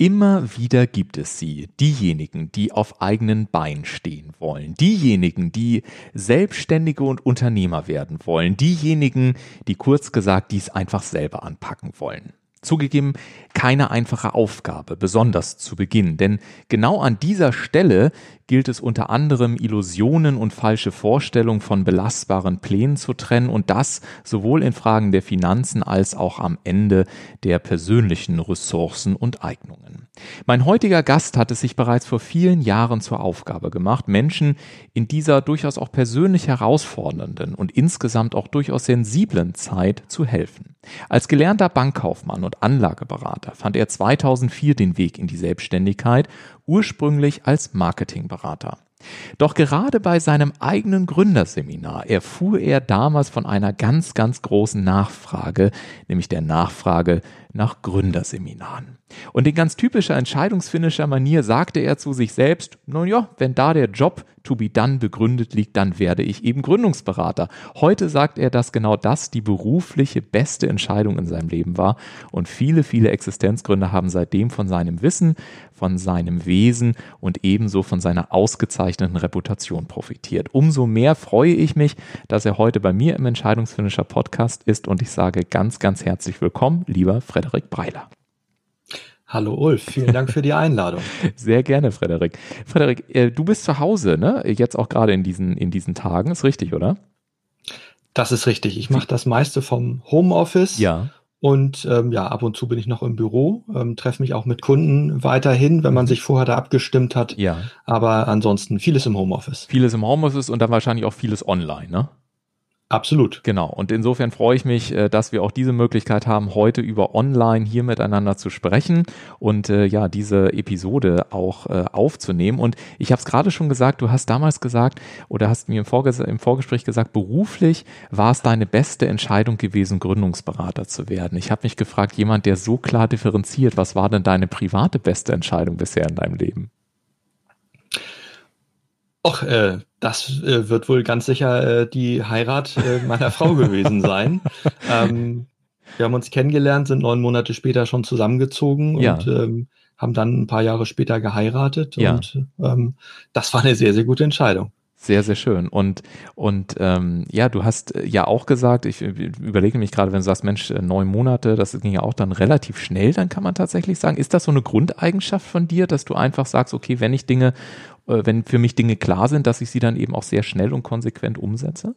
Immer wieder gibt es sie, diejenigen, die auf eigenen Beinen stehen wollen, diejenigen, die Selbstständige und Unternehmer werden wollen, diejenigen, die kurz gesagt dies einfach selber anpacken wollen. Zugegeben, keine einfache Aufgabe, besonders zu Beginn, denn genau an dieser Stelle gilt es unter anderem, Illusionen und falsche Vorstellungen von belastbaren Plänen zu trennen und das sowohl in Fragen der Finanzen als auch am Ende der persönlichen Ressourcen und Eignungen. Mein heutiger Gast hat es sich bereits vor vielen Jahren zur Aufgabe gemacht, Menschen in dieser durchaus auch persönlich herausfordernden und insgesamt auch durchaus sensiblen Zeit zu helfen. Als gelernter Bankkaufmann und Anlageberater fand er 2004 den Weg in die Selbstständigkeit ursprünglich als Marketingberater. Doch gerade bei seinem eigenen Gründerseminar erfuhr er damals von einer ganz, ganz großen Nachfrage, nämlich der Nachfrage nach Gründerseminaren. Und in ganz typischer entscheidungsfinischer Manier sagte er zu sich selbst, nun ja, wenn da der Job to be done begründet liegt, dann werde ich eben Gründungsberater. Heute sagt er, dass genau das die berufliche beste Entscheidung in seinem Leben war und viele, viele Existenzgründer haben seitdem von seinem Wissen, von seinem Wesen und ebenso von seiner ausgezeichneten Reputation profitiert. Umso mehr freue ich mich, dass er heute bei mir im Entscheidungsfinisher Podcast ist und ich sage ganz, ganz herzlich willkommen, lieber Frederik Breiler. Hallo Ulf, vielen Dank für die Einladung. Sehr gerne, Frederik. Frederik, äh, du bist zu Hause, ne? Jetzt auch gerade in diesen, in diesen Tagen, ist richtig, oder? Das ist richtig. Ich mache das meiste vom Homeoffice. Ja. Und ähm, ja, ab und zu bin ich noch im Büro, ähm, treffe mich auch mit Kunden weiterhin, wenn man mhm. sich vorher da abgestimmt hat. Ja. Aber ansonsten vieles im Homeoffice. Vieles im Homeoffice und dann wahrscheinlich auch vieles online, ne? Absolut. Genau. Und insofern freue ich mich, äh, dass wir auch diese Möglichkeit haben, heute über online hier miteinander zu sprechen und äh, ja, diese Episode auch äh, aufzunehmen. Und ich habe es gerade schon gesagt, du hast damals gesagt oder hast mir im, Vorges im Vorgespräch gesagt, beruflich war es deine beste Entscheidung gewesen, Gründungsberater zu werden. Ich habe mich gefragt, jemand, der so klar differenziert, was war denn deine private beste Entscheidung bisher in deinem Leben? Och, äh, das äh, wird wohl ganz sicher äh, die Heirat äh, meiner Frau gewesen sein. Ähm, wir haben uns kennengelernt, sind neun Monate später schon zusammengezogen ja. und ähm, haben dann ein paar Jahre später geheiratet. Ja. Und ähm, das war eine sehr, sehr gute Entscheidung. Sehr, sehr schön. Und, und ähm, ja, du hast äh, ja auch gesagt, ich überlege mich gerade, wenn du sagst, Mensch, äh, neun Monate, das ging ja auch dann relativ schnell, dann kann man tatsächlich sagen, ist das so eine Grundeigenschaft von dir, dass du einfach sagst, okay, wenn ich Dinge, äh, wenn für mich Dinge klar sind, dass ich sie dann eben auch sehr schnell und konsequent umsetze?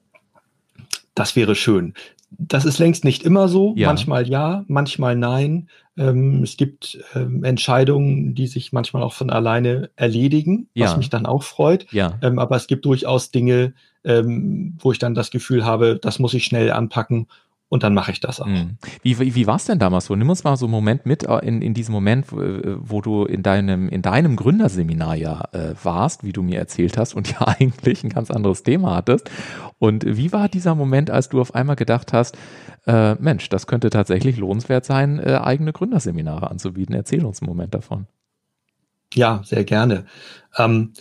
Das wäre schön. Das ist längst nicht immer so. Ja. Manchmal ja, manchmal nein. Ähm, es gibt ähm, Entscheidungen, die sich manchmal auch von alleine erledigen, ja. was mich dann auch freut. Ja. Ähm, aber es gibt durchaus Dinge, ähm, wo ich dann das Gefühl habe, das muss ich schnell anpacken und dann mache ich das auch. Hm. Wie, wie, wie war es denn damals so? Nimm uns mal so einen Moment mit äh, in, in diesem Moment, wo du in deinem, in deinem Gründerseminar ja äh, warst, wie du mir erzählt hast und ja eigentlich ein ganz anderes Thema hattest. Und wie war dieser Moment, als du auf einmal gedacht hast, äh, Mensch, das könnte tatsächlich lohnenswert sein, äh, eigene Gründerseminare anzubieten? Erzähl uns einen Moment davon. Ja, sehr gerne. Ähm,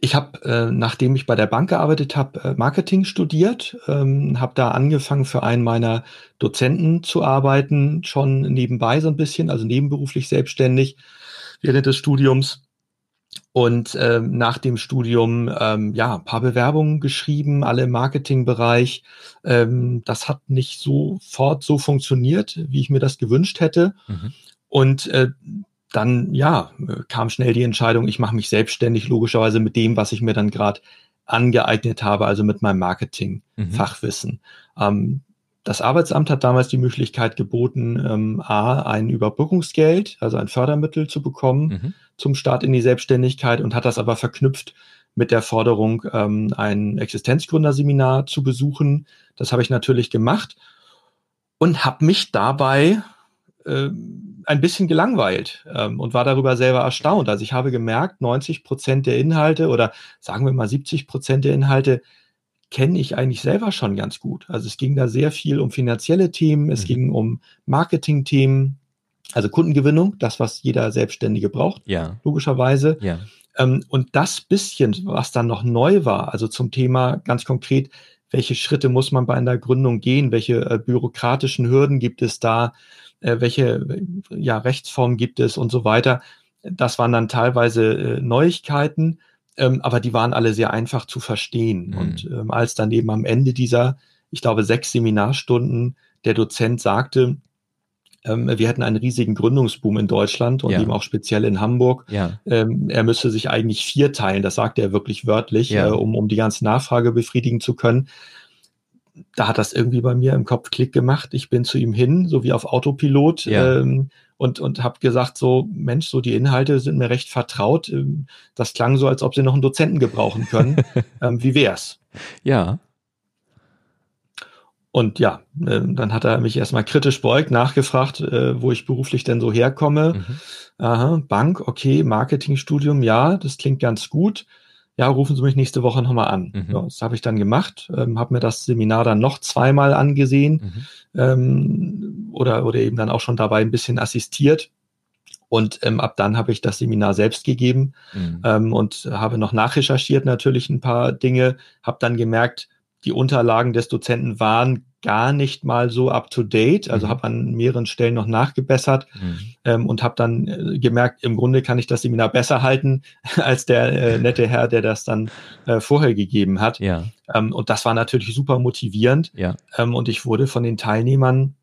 ich habe, äh, nachdem ich bei der Bank gearbeitet habe, äh, Marketing studiert, ähm, habe da angefangen für einen meiner Dozenten zu arbeiten, schon nebenbei so ein bisschen, also nebenberuflich selbstständig während des Studiums. Und ähm, nach dem Studium ähm, ja ein paar Bewerbungen geschrieben, alle im Marketingbereich. Ähm, das hat nicht sofort so funktioniert, wie ich mir das gewünscht hätte. Mhm. Und äh, dann ja kam schnell die Entscheidung, ich mache mich selbstständig, logischerweise mit dem, was ich mir dann gerade angeeignet habe, also mit meinem Marketing-Fachwissen. Mhm. Ähm, das Arbeitsamt hat damals die Möglichkeit geboten, ähm, A, ein Überbrückungsgeld, also ein Fördermittel zu bekommen mhm. zum Start in die Selbstständigkeit und hat das aber verknüpft mit der Forderung, ähm, ein Existenzgründerseminar zu besuchen. Das habe ich natürlich gemacht und habe mich dabei äh, ein bisschen gelangweilt ähm, und war darüber selber erstaunt. Also ich habe gemerkt, 90 Prozent der Inhalte oder sagen wir mal 70 Prozent der Inhalte kenne ich eigentlich selber schon ganz gut. Also es ging da sehr viel um finanzielle Themen, es mhm. ging um Marketing-Themen, also Kundengewinnung, das, was jeder Selbstständige braucht, ja. logischerweise. Ja. Ähm, und das bisschen, was dann noch neu war, also zum Thema ganz konkret, welche Schritte muss man bei einer Gründung gehen, welche äh, bürokratischen Hürden gibt es da, äh, welche ja, Rechtsformen gibt es und so weiter. Das waren dann teilweise äh, Neuigkeiten, ähm, aber die waren alle sehr einfach zu verstehen. Mhm. Und ähm, als dann eben am Ende dieser, ich glaube, sechs Seminarstunden der Dozent sagte, ähm, wir hätten einen riesigen Gründungsboom in Deutschland und ja. eben auch speziell in Hamburg. Ja. Ähm, er müsse sich eigentlich vier teilen, das sagte er wirklich wörtlich, ja. äh, um, um die ganze Nachfrage befriedigen zu können. Da hat das irgendwie bei mir im Kopf Klick gemacht. Ich bin zu ihm hin, so wie auf Autopilot, ähm, und, und habe gesagt, so, Mensch, so die Inhalte sind mir recht vertraut. Ähm, das klang so, als ob sie noch einen Dozenten gebrauchen können. ähm, wie wär's? Ja. Und ja, äh, dann hat er mich erstmal kritisch beugt, nachgefragt, äh, wo ich beruflich denn so herkomme. Mhm. Aha, Bank, okay, Marketingstudium, ja, das klingt ganz gut. Ja, rufen Sie mich nächste Woche nochmal an. Mhm. Ja, das habe ich dann gemacht, ähm, habe mir das Seminar dann noch zweimal angesehen mhm. ähm, oder, oder eben dann auch schon dabei ein bisschen assistiert. Und ähm, ab dann habe ich das Seminar selbst gegeben mhm. ähm, und habe noch nachrecherchiert natürlich ein paar Dinge, habe dann gemerkt, die Unterlagen des Dozenten waren gar nicht mal so up to date. Also mhm. habe an mehreren Stellen noch nachgebessert mhm. ähm, und habe dann äh, gemerkt, im Grunde kann ich das Seminar besser halten als der äh, nette Herr, der das dann äh, vorher gegeben hat. Ja. Ähm, und das war natürlich super motivierend. Ja. Ähm, und ich wurde von den Teilnehmern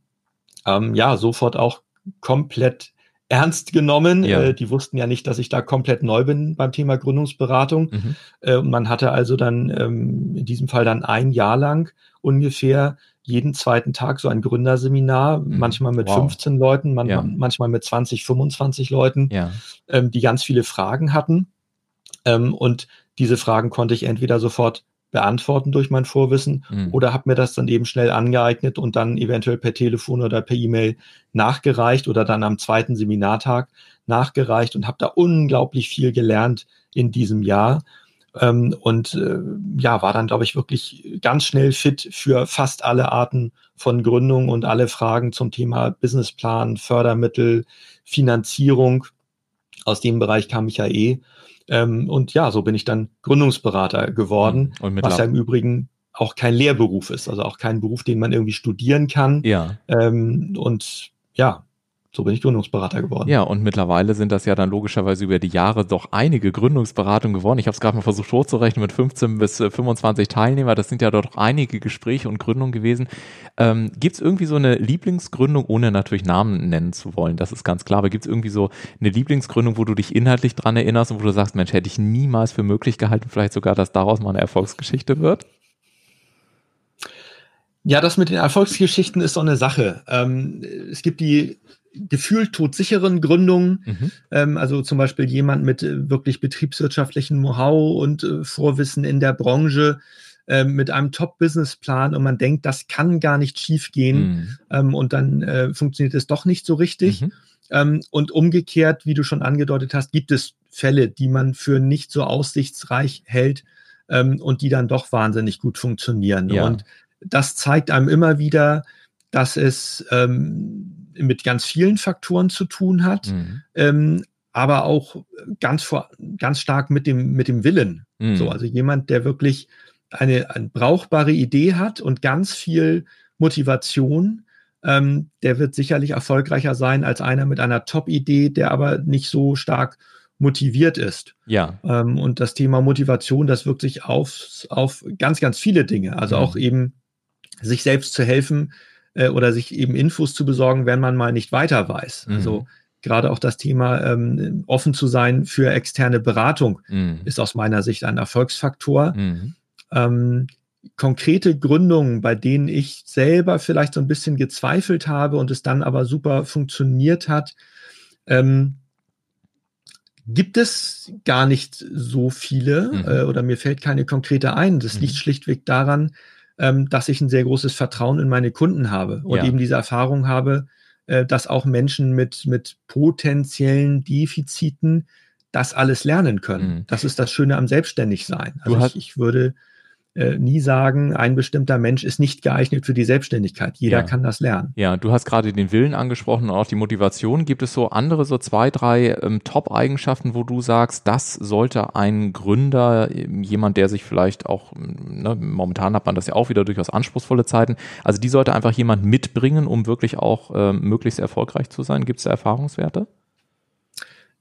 ähm, ja sofort auch komplett ernst genommen. Ja. Äh, die wussten ja nicht, dass ich da komplett neu bin beim Thema Gründungsberatung. Mhm. Äh, man hatte also dann ähm, in diesem Fall dann ein Jahr lang ungefähr jeden zweiten Tag so ein Gründerseminar, mhm. manchmal mit wow. 15 Leuten, man, ja. manchmal mit 20, 25 Leuten, ja. ähm, die ganz viele Fragen hatten. Ähm, und diese Fragen konnte ich entweder sofort beantworten durch mein Vorwissen mhm. oder habe mir das dann eben schnell angeeignet und dann eventuell per Telefon oder per E-Mail nachgereicht oder dann am zweiten Seminartag nachgereicht und habe da unglaublich viel gelernt in diesem Jahr ähm, und äh, ja, war dann, glaube ich, wirklich ganz schnell fit für fast alle Arten von Gründung und alle Fragen zum Thema Businessplan, Fördermittel, Finanzierung. Aus dem Bereich kam ich ja eh. Ähm, und ja, so bin ich dann Gründungsberater geworden, mhm. was ja im Übrigen auch kein Lehrberuf ist, also auch kein Beruf, den man irgendwie studieren kann. Ja. Ähm, und ja, so bin ich Gründungsberater geworden. Ja, und mittlerweile sind das ja dann logischerweise über die Jahre doch einige Gründungsberatungen geworden. Ich habe es gerade mal versucht hochzurechnen mit 15 bis 25 äh, Teilnehmer. Das sind ja doch einige Gespräche und Gründungen gewesen. Ähm, gibt es irgendwie so eine Lieblingsgründung, ohne natürlich Namen nennen zu wollen? Das ist ganz klar. Aber gibt es irgendwie so eine Lieblingsgründung, wo du dich inhaltlich dran erinnerst und wo du sagst, Mensch, hätte ich niemals für möglich gehalten, vielleicht sogar, dass daraus mal eine Erfolgsgeschichte wird? Ja, das mit den Erfolgsgeschichten ist so eine Sache. Ähm, es gibt die gefühlt todsicheren Gründungen, mhm. ähm, also zum Beispiel jemand mit äh, wirklich betriebswirtschaftlichen Know-how und äh, Vorwissen in der Branche, äh, mit einem Top-Business-Plan und man denkt, das kann gar nicht schiefgehen mhm. ähm, und dann äh, funktioniert es doch nicht so richtig. Mhm. Ähm, und umgekehrt, wie du schon angedeutet hast, gibt es Fälle, die man für nicht so aussichtsreich hält ähm, und die dann doch wahnsinnig gut funktionieren. Ja. Und das zeigt einem immer wieder, dass es ähm, mit ganz vielen Faktoren zu tun hat, mhm. ähm, aber auch ganz, vor, ganz stark mit dem, mit dem Willen. Mhm. So, also jemand, der wirklich eine, eine brauchbare Idee hat und ganz viel Motivation, ähm, der wird sicherlich erfolgreicher sein als einer mit einer Top-Idee, der aber nicht so stark motiviert ist. Ja. Ähm, und das Thema Motivation, das wirkt sich auf, auf ganz, ganz viele Dinge. Also mhm. auch eben sich selbst zu helfen äh, oder sich eben Infos zu besorgen, wenn man mal nicht weiter weiß. Mhm. Also gerade auch das Thema ähm, offen zu sein für externe Beratung mhm. ist aus meiner Sicht ein Erfolgsfaktor. Mhm. Ähm, konkrete Gründungen, bei denen ich selber vielleicht so ein bisschen gezweifelt habe und es dann aber super funktioniert hat, ähm, gibt es gar nicht so viele mhm. äh, oder mir fällt keine konkrete ein. Das liegt mhm. schlichtweg daran, ähm, dass ich ein sehr großes Vertrauen in meine Kunden habe und ja. eben diese Erfahrung habe, äh, dass auch Menschen mit, mit potenziellen Defiziten das alles lernen können. Mhm. Das ist das Schöne am Selbstständigsein. Also ich, ich würde äh, nie sagen, ein bestimmter Mensch ist nicht geeignet für die Selbstständigkeit. Jeder ja. kann das lernen. Ja, du hast gerade den Willen angesprochen und auch die Motivation. Gibt es so andere, so zwei, drei ähm, Top-Eigenschaften, wo du sagst, das sollte ein Gründer, ähm, jemand, der sich vielleicht auch, ähm, ne, momentan hat man das ja auch wieder durchaus anspruchsvolle Zeiten, also die sollte einfach jemand mitbringen, um wirklich auch ähm, möglichst erfolgreich zu sein. Gibt es da Erfahrungswerte?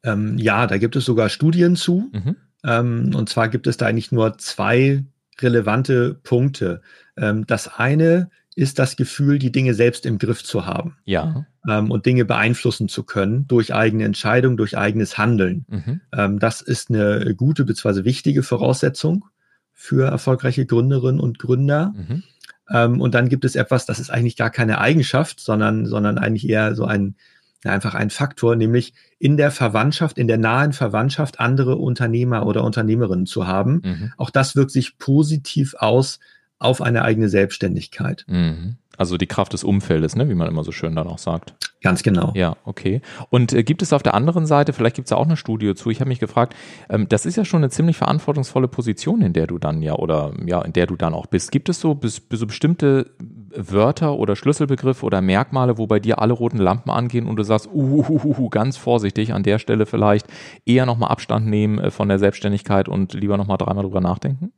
Ähm, ja, da gibt es sogar Studien zu. Mhm. Ähm, und zwar gibt es da eigentlich nur zwei relevante Punkte. Ähm, das eine ist das Gefühl, die Dinge selbst im Griff zu haben. Ja. Ähm, und Dinge beeinflussen zu können durch eigene Entscheidung, durch eigenes Handeln. Mhm. Ähm, das ist eine gute bzw. wichtige Voraussetzung für erfolgreiche Gründerinnen und Gründer. Mhm. Ähm, und dann gibt es etwas, das ist eigentlich gar keine Eigenschaft, sondern, sondern eigentlich eher so ein einfach ein Faktor, nämlich in der Verwandtschaft, in der nahen Verwandtschaft andere Unternehmer oder Unternehmerinnen zu haben. Mhm. Auch das wirkt sich positiv aus auf eine eigene Selbstständigkeit. Mhm. Also die Kraft des Umfeldes, ne, wie man immer so schön dann auch sagt. Ganz genau. Ja, okay. Und äh, gibt es auf der anderen Seite, vielleicht gibt es da auch eine Studie zu, ich habe mich gefragt, ähm, das ist ja schon eine ziemlich verantwortungsvolle Position, in der du dann ja oder ja, in der du dann auch bist. Gibt es so, bis, so bestimmte Wörter oder Schlüsselbegriffe oder Merkmale, wo bei dir alle roten Lampen angehen und du sagst, uhuhuhu, ganz vorsichtig an der Stelle vielleicht eher nochmal Abstand nehmen äh, von der Selbstständigkeit und lieber nochmal dreimal drüber nachdenken?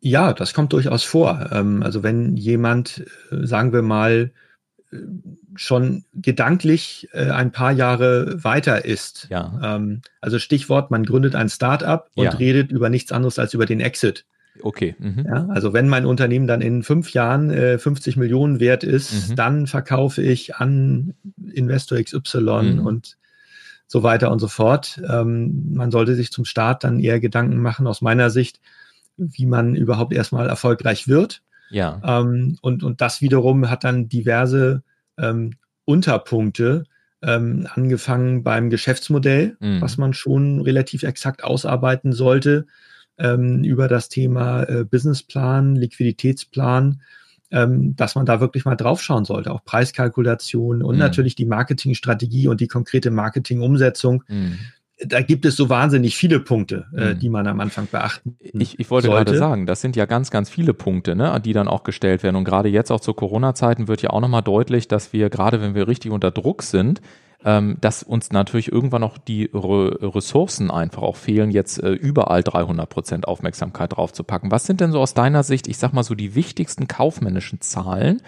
Ja, das kommt durchaus vor. Ähm, also wenn jemand, äh, sagen wir mal, äh, schon gedanklich ein paar Jahre weiter ist. Ja. Ähm, also Stichwort, man gründet ein Start-up und ja. redet über nichts anderes als über den Exit. Okay. Mhm. Ja, also wenn mein Unternehmen dann in fünf Jahren äh, 50 Millionen wert ist, mhm. dann verkaufe ich an Investor XY mhm. und so weiter und so fort. Ähm, man sollte sich zum Start dann eher Gedanken machen, aus meiner Sicht, wie man überhaupt erstmal erfolgreich wird. Ja. Ähm, und, und das wiederum hat dann diverse ähm, Unterpunkte, ähm, angefangen beim Geschäftsmodell, mhm. was man schon relativ exakt ausarbeiten sollte, ähm, über das Thema äh, Businessplan, Liquiditätsplan, ähm, dass man da wirklich mal draufschauen sollte. Auch Preiskalkulation und mhm. natürlich die Marketingstrategie und die konkrete Marketingumsetzung. Mhm da gibt es so wahnsinnig viele Punkte, äh, mhm. die man am Anfang beachten Ich, ich wollte sollte. gerade sagen, das sind ja ganz, ganz viele Punkte, ne, die dann auch gestellt werden. Und gerade jetzt auch zu Corona-Zeiten wird ja auch nochmal deutlich, dass wir, gerade wenn wir richtig unter Druck sind, ähm, dass uns natürlich irgendwann auch die Re Ressourcen einfach auch fehlen, jetzt äh, überall 300 Prozent Aufmerksamkeit drauf zu packen. Was sind denn so aus deiner Sicht, ich sag mal so die wichtigsten kaufmännischen Zahlen,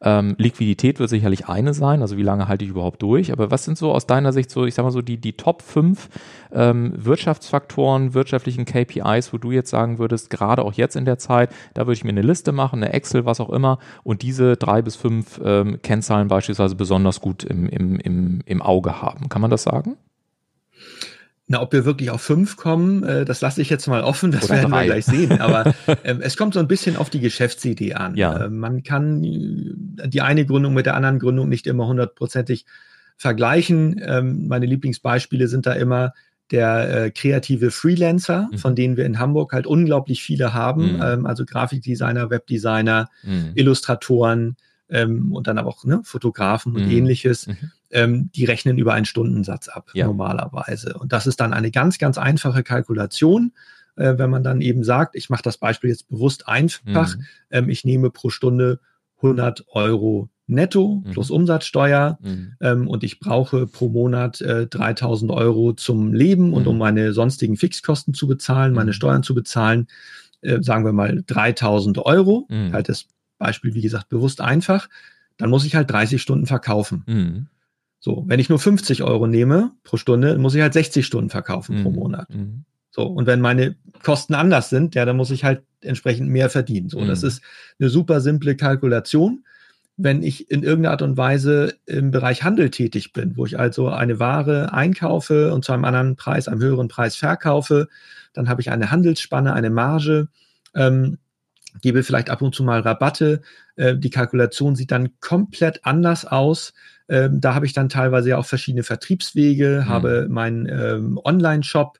ähm, Liquidität wird sicherlich eine sein, also wie lange halte ich überhaupt durch, aber was sind so aus deiner Sicht so, ich sag mal so, die, die Top 5 ähm, Wirtschaftsfaktoren, wirtschaftlichen KPIs, wo du jetzt sagen würdest, gerade auch jetzt in der Zeit, da würde ich mir eine Liste machen, eine Excel, was auch immer, und diese drei bis fünf ähm, Kennzahlen beispielsweise besonders gut im, im, im, im Auge haben. Kann man das sagen? Na, ob wir wirklich auf fünf kommen, äh, das lasse ich jetzt mal offen, das Oder werden drei. wir gleich sehen. Aber äh, es kommt so ein bisschen auf die Geschäftsidee an. Ja. Äh, man kann äh, die eine Gründung mit der anderen Gründung nicht immer hundertprozentig vergleichen. Ähm, meine Lieblingsbeispiele sind da immer der äh, kreative Freelancer, mhm. von denen wir in Hamburg halt unglaublich viele haben. Mhm. Ähm, also Grafikdesigner, Webdesigner, mhm. Illustratoren ähm, und dann aber auch ne, Fotografen und mhm. ähnliches. Mhm ähm, die rechnen über einen Stundensatz ab, ja. normalerweise. Und das ist dann eine ganz, ganz einfache Kalkulation. Äh, wenn man dann eben sagt, ich mache das Beispiel jetzt bewusst einfach, mhm. ähm, ich nehme pro Stunde 100 Euro netto mhm. plus Umsatzsteuer mhm. ähm, und ich brauche pro Monat äh, 3000 Euro zum Leben und um mhm. meine sonstigen Fixkosten zu bezahlen, meine mhm. Steuern zu bezahlen, äh, sagen wir mal 3000 Euro. Mhm. Halt das Beispiel, wie gesagt, bewusst einfach. Dann muss ich halt 30 Stunden verkaufen. So, wenn ich nur 50 Euro nehme pro Stunde, muss ich halt 60 Stunden verkaufen mhm. pro Monat. Mhm. So, und wenn meine Kosten anders sind, ja, dann muss ich halt entsprechend mehr verdienen. So, mhm. das ist eine super simple Kalkulation. Wenn ich in irgendeiner Art und Weise im Bereich Handel tätig bin, wo ich also eine Ware einkaufe und zu einem anderen Preis, einem höheren Preis verkaufe, dann habe ich eine Handelsspanne, eine Marge. Ähm, gebe vielleicht ab und zu mal Rabatte. Äh, die Kalkulation sieht dann komplett anders aus. Ähm, da habe ich dann teilweise ja auch verschiedene Vertriebswege, mhm. habe meinen ähm, Online-Shop,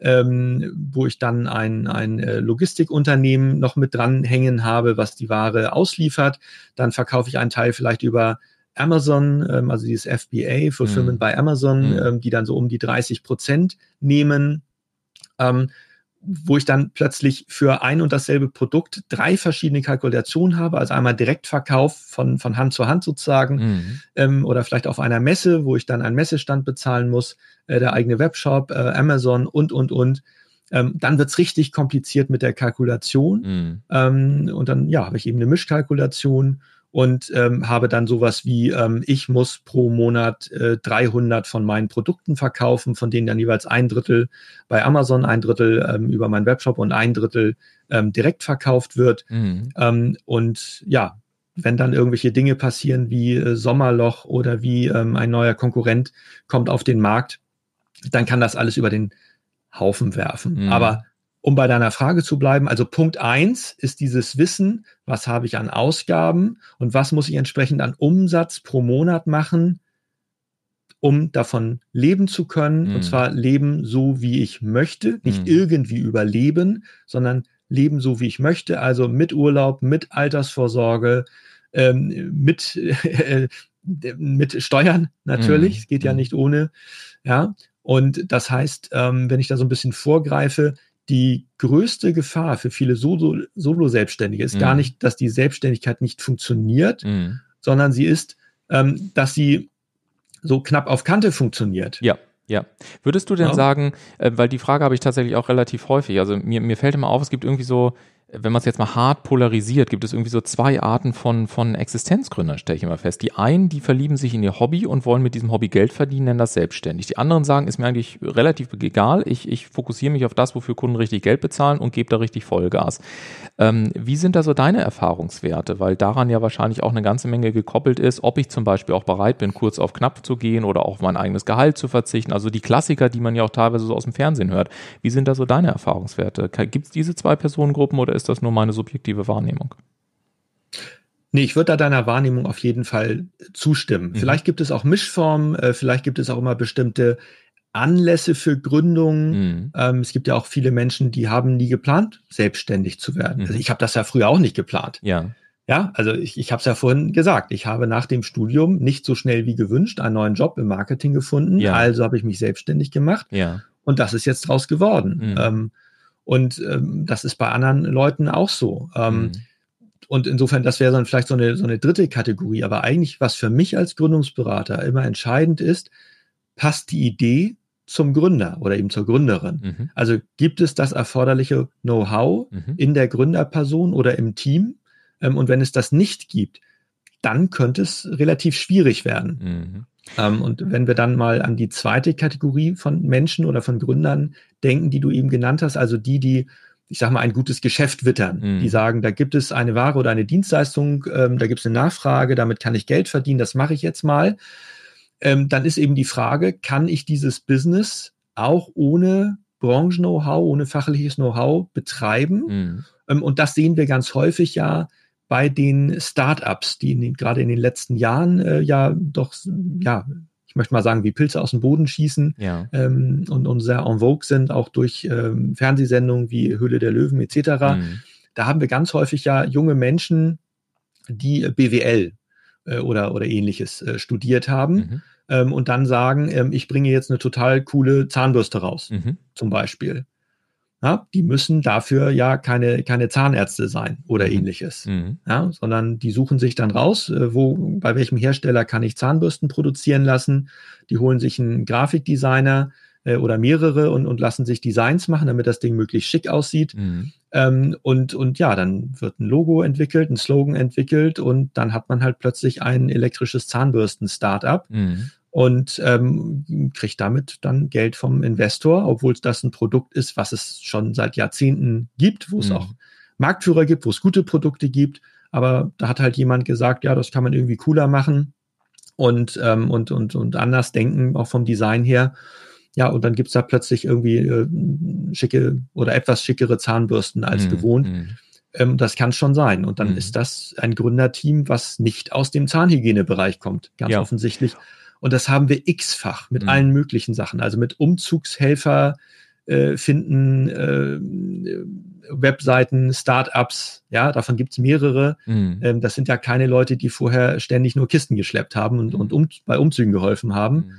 ähm, wo ich dann ein, ein äh, Logistikunternehmen noch mit dranhängen habe, was die Ware ausliefert. Dann verkaufe ich einen Teil vielleicht über Amazon, ähm, also dieses FBA, Fulfillment mhm. by Amazon, mhm. ähm, die dann so um die 30 Prozent nehmen. Ähm, wo ich dann plötzlich für ein und dasselbe Produkt drei verschiedene Kalkulationen habe, also einmal Direktverkauf von, von Hand zu Hand sozusagen mhm. ähm, oder vielleicht auf einer Messe, wo ich dann einen Messestand bezahlen muss, äh, der eigene Webshop, äh, Amazon und, und, und. Ähm, dann wird's richtig kompliziert mit der Kalkulation mhm. ähm, und dann ja, habe ich eben eine Mischkalkulation und ähm, habe dann sowas wie, ähm, ich muss pro Monat äh, 300 von meinen Produkten verkaufen, von denen dann jeweils ein Drittel bei Amazon, ein Drittel ähm, über meinen Webshop und ein Drittel ähm, direkt verkauft wird. Mhm. Ähm, und ja, wenn dann irgendwelche Dinge passieren wie äh, Sommerloch oder wie ähm, ein neuer Konkurrent kommt auf den Markt, dann kann das alles über den Haufen werfen. Mhm. Aber um bei deiner Frage zu bleiben, also Punkt eins ist dieses Wissen, was habe ich an Ausgaben und was muss ich entsprechend an Umsatz pro Monat machen, um davon leben zu können. Mhm. Und zwar leben so, wie ich möchte, nicht mhm. irgendwie überleben, sondern leben so, wie ich möchte. Also mit Urlaub, mit Altersvorsorge, ähm, mit, äh, mit Steuern natürlich. Mhm. Es geht ja mhm. nicht ohne. Ja. Und das heißt, ähm, wenn ich da so ein bisschen vorgreife, die größte Gefahr für viele Solo-Selbstständige ist mhm. gar nicht, dass die Selbstständigkeit nicht funktioniert, mhm. sondern sie ist, ähm, dass sie so knapp auf Kante funktioniert. Ja. Ja. Würdest du denn ja. sagen, äh, weil die Frage habe ich tatsächlich auch relativ häufig, also mir, mir fällt immer auf, es gibt irgendwie so, wenn man es jetzt mal hart polarisiert, gibt es irgendwie so zwei Arten von, von Existenzgründern, stelle ich immer fest. Die einen, die verlieben sich in ihr Hobby und wollen mit diesem Hobby Geld verdienen, nennen das selbstständig. Die anderen sagen, ist mir eigentlich relativ egal, ich, ich fokussiere mich auf das, wofür Kunden richtig Geld bezahlen und gebe da richtig Vollgas. Ähm, wie sind da so deine Erfahrungswerte? Weil daran ja wahrscheinlich auch eine ganze Menge gekoppelt ist, ob ich zum Beispiel auch bereit bin, kurz auf knapp zu gehen oder auch mein eigenes Gehalt zu verzichten. Also die Klassiker, die man ja auch teilweise so aus dem Fernsehen hört. Wie sind da so deine Erfahrungswerte? Gibt es diese zwei Personengruppen oder ist das nur meine subjektive Wahrnehmung? Nee, ich würde da deiner Wahrnehmung auf jeden Fall zustimmen. Mhm. Vielleicht gibt es auch Mischformen, äh, vielleicht gibt es auch immer bestimmte Anlässe für Gründungen. Mhm. Ähm, es gibt ja auch viele Menschen, die haben nie geplant, selbstständig zu werden. Mhm. Also ich habe das ja früher auch nicht geplant. Ja. Ja, also ich, ich habe es ja vorhin gesagt, ich habe nach dem Studium nicht so schnell wie gewünscht einen neuen Job im Marketing gefunden. Ja. Also habe ich mich selbstständig gemacht. Ja. Und das ist jetzt draus geworden. Mhm. Ähm, und ähm, das ist bei anderen Leuten auch so. Ähm, mhm. Und insofern, das wäre dann vielleicht so eine, so eine dritte Kategorie. Aber eigentlich, was für mich als Gründungsberater immer entscheidend ist, passt die Idee zum Gründer oder eben zur Gründerin. Mhm. Also gibt es das erforderliche Know-how mhm. in der Gründerperson oder im Team? Ähm, und wenn es das nicht gibt, dann könnte es relativ schwierig werden. Ähm, und wenn wir dann mal an die zweite Kategorie von Menschen oder von Gründern denken, die du eben genannt hast, also die, die ich sag mal, ein gutes Geschäft wittern. Mhm. Die sagen, da gibt es eine Ware oder eine Dienstleistung, ähm, da gibt es eine Nachfrage, damit kann ich Geld verdienen, das mache ich jetzt mal ähm, dann ist eben die Frage, kann ich dieses Business auch ohne Branchen-Know-how, ohne fachliches Know-how betreiben? Mhm. Ähm, und das sehen wir ganz häufig ja bei den Startups, die in gerade in den letzten Jahren äh, ja doch, ja, ich möchte mal sagen, wie Pilze aus dem Boden schießen ja. ähm, und, und sehr en vogue sind, auch durch ähm, Fernsehsendungen wie Höhle der Löwen etc. Mhm. Da haben wir ganz häufig ja junge Menschen, die BWL äh, oder, oder ähnliches äh, studiert haben. Mhm. Ähm, und dann sagen, ähm, ich bringe jetzt eine total coole Zahnbürste raus, mhm. zum Beispiel. Ja, die müssen dafür ja keine, keine Zahnärzte sein oder mhm. ähnliches, mhm. ja, sondern die suchen sich dann raus, äh, wo, bei welchem Hersteller kann ich Zahnbürsten produzieren lassen. Die holen sich einen Grafikdesigner, äh, oder mehrere und, und lassen sich Designs machen, damit das Ding möglichst schick aussieht. Mhm. Ähm, und, und ja, dann wird ein Logo entwickelt, ein Slogan entwickelt und dann hat man halt plötzlich ein elektrisches Zahnbürsten-Startup. Mhm und ähm, kriegt damit dann Geld vom Investor, obwohl das ein Produkt ist, was es schon seit Jahrzehnten gibt, wo es mhm. auch Marktführer gibt, wo es gute Produkte gibt. Aber da hat halt jemand gesagt, ja, das kann man irgendwie cooler machen und, ähm, und, und, und anders denken, auch vom Design her. Ja, und dann gibt's da plötzlich irgendwie äh, schicke oder etwas schickere Zahnbürsten als mm, gewohnt. Mm. Ähm, das kann schon sein. Und dann mm. ist das ein Gründerteam, was nicht aus dem Zahnhygienebereich kommt, ganz ja. offensichtlich. Und das haben wir x-fach mit allen möglichen Sachen, also mit Umzugshelfer äh, finden, äh, Webseiten, Startups, ja, davon gibt's mehrere. Mhm. Ähm, das sind ja keine Leute, die vorher ständig nur Kisten geschleppt haben und, und um, bei Umzügen geholfen haben, mhm.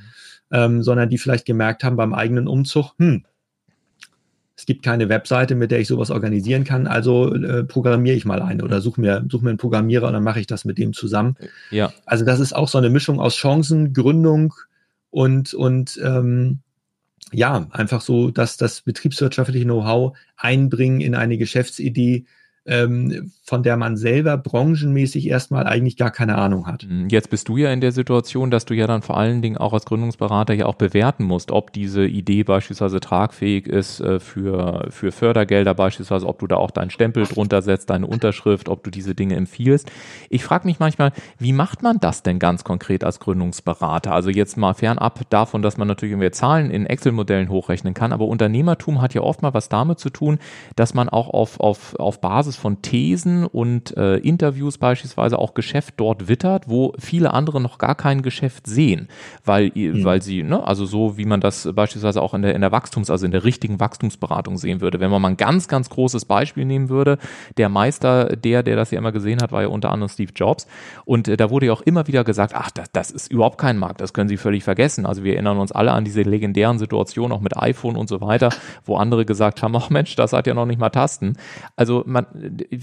ähm, sondern die vielleicht gemerkt haben beim eigenen Umzug, hm, es gibt keine Webseite, mit der ich sowas organisieren kann, also äh, programmiere ich mal eine oder suche mir, such mir einen Programmierer und dann mache ich das mit dem zusammen. Ja. Also das ist auch so eine Mischung aus Chancen, Gründung und, und ähm, ja, einfach so, dass das betriebswirtschaftliche Know-how einbringen in eine Geschäftsidee, ähm, von der man selber branchenmäßig erstmal eigentlich gar keine Ahnung hat. Hm, jetzt bist du ja in der Situation, dass du ja dann vor allen Dingen auch als Gründungsberater ja auch bewerten musst, ob diese Idee beispielsweise tragfähig ist äh, für, für Fördergelder beispielsweise, ob du da auch deinen Stempel drunter setzt, deine Unterschrift, ob du diese Dinge empfiehlst. Ich frage mich manchmal, wie macht man das denn ganz konkret als Gründungsberater? Also jetzt mal fernab davon, dass man natürlich irgendwie Zahlen in Excel-Modellen hochrechnen kann, aber Unternehmertum hat ja oft mal was damit zu tun, dass man auch auf, auf, auf Basis von Thesen und äh, Interviews beispielsweise auch Geschäft dort wittert, wo viele andere noch gar kein Geschäft sehen, weil, mhm. weil sie, ne, also so wie man das beispielsweise auch in der, in der Wachstums-, also in der richtigen Wachstumsberatung sehen würde. Wenn man mal ein ganz, ganz großes Beispiel nehmen würde, der Meister, der, der das ja immer gesehen hat, war ja unter anderem Steve Jobs und äh, da wurde ja auch immer wieder gesagt, ach, das, das ist überhaupt kein Markt, das können Sie völlig vergessen. Also wir erinnern uns alle an diese legendären Situationen auch mit iPhone und so weiter, wo andere gesagt haben, ach Mensch, das hat ja noch nicht mal Tasten. Also man,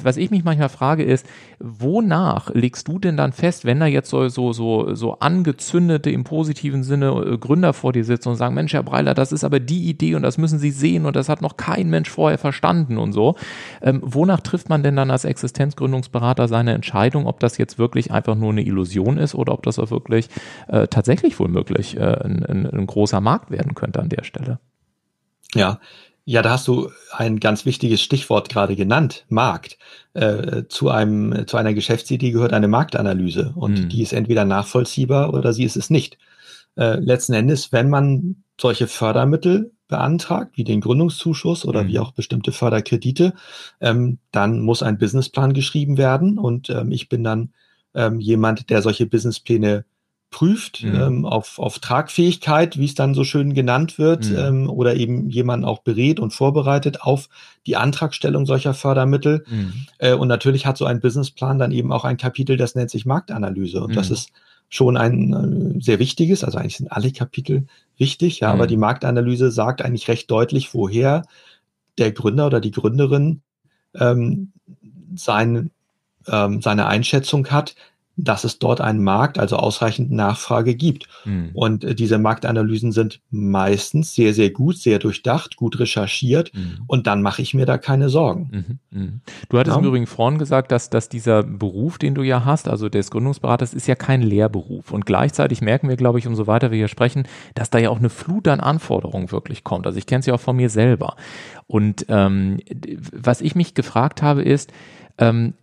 was ich mich manchmal frage, ist, wonach legst du denn dann fest, wenn da jetzt so, so, so, so angezündete im positiven Sinne äh, Gründer vor dir sitzen und sagen, Mensch, Herr Breiler, das ist aber die Idee und das müssen Sie sehen und das hat noch kein Mensch vorher verstanden und so. Ähm, wonach trifft man denn dann als Existenzgründungsberater seine Entscheidung, ob das jetzt wirklich einfach nur eine Illusion ist oder ob das auch wirklich äh, tatsächlich womöglich äh, ein, ein, ein großer Markt werden könnte an der Stelle? Ja, ja, da hast du ein ganz wichtiges Stichwort gerade genannt, Markt. Äh, zu einem zu einer Geschäftsidee gehört eine Marktanalyse und mhm. die ist entweder nachvollziehbar oder sie ist es nicht. Äh, letzten Endes, wenn man solche Fördermittel beantragt, wie den Gründungszuschuss oder mhm. wie auch bestimmte Förderkredite, ähm, dann muss ein Businessplan geschrieben werden und ähm, ich bin dann ähm, jemand, der solche Businesspläne prüft mhm. ähm, auf, auf Tragfähigkeit, wie es dann so schön genannt wird, mhm. ähm, oder eben jemanden auch berät und vorbereitet auf die Antragstellung solcher Fördermittel. Mhm. Äh, und natürlich hat so ein Businessplan dann eben auch ein Kapitel, das nennt sich Marktanalyse. Und das mhm. ist schon ein äh, sehr wichtiges, also eigentlich sind alle Kapitel wichtig, ja, aber mhm. die Marktanalyse sagt eigentlich recht deutlich, woher der Gründer oder die Gründerin ähm, sein, ähm, seine Einschätzung hat, dass es dort einen Markt, also ausreichend Nachfrage gibt. Mhm. Und äh, diese Marktanalysen sind meistens sehr, sehr gut, sehr durchdacht, gut recherchiert mhm. und dann mache ich mir da keine Sorgen. Mhm. mhm. Du hattest ja. im Übrigen vorhin gesagt, dass, dass dieser Beruf, den du ja hast, also des Gründungsberaters, ist ja kein Lehrberuf. Und gleichzeitig merken wir, glaube ich, umso weiter wir hier sprechen, dass da ja auch eine Flut an Anforderungen wirklich kommt. Also ich kenne es ja auch von mir selber. Und ähm, was ich mich gefragt habe, ist, ähm,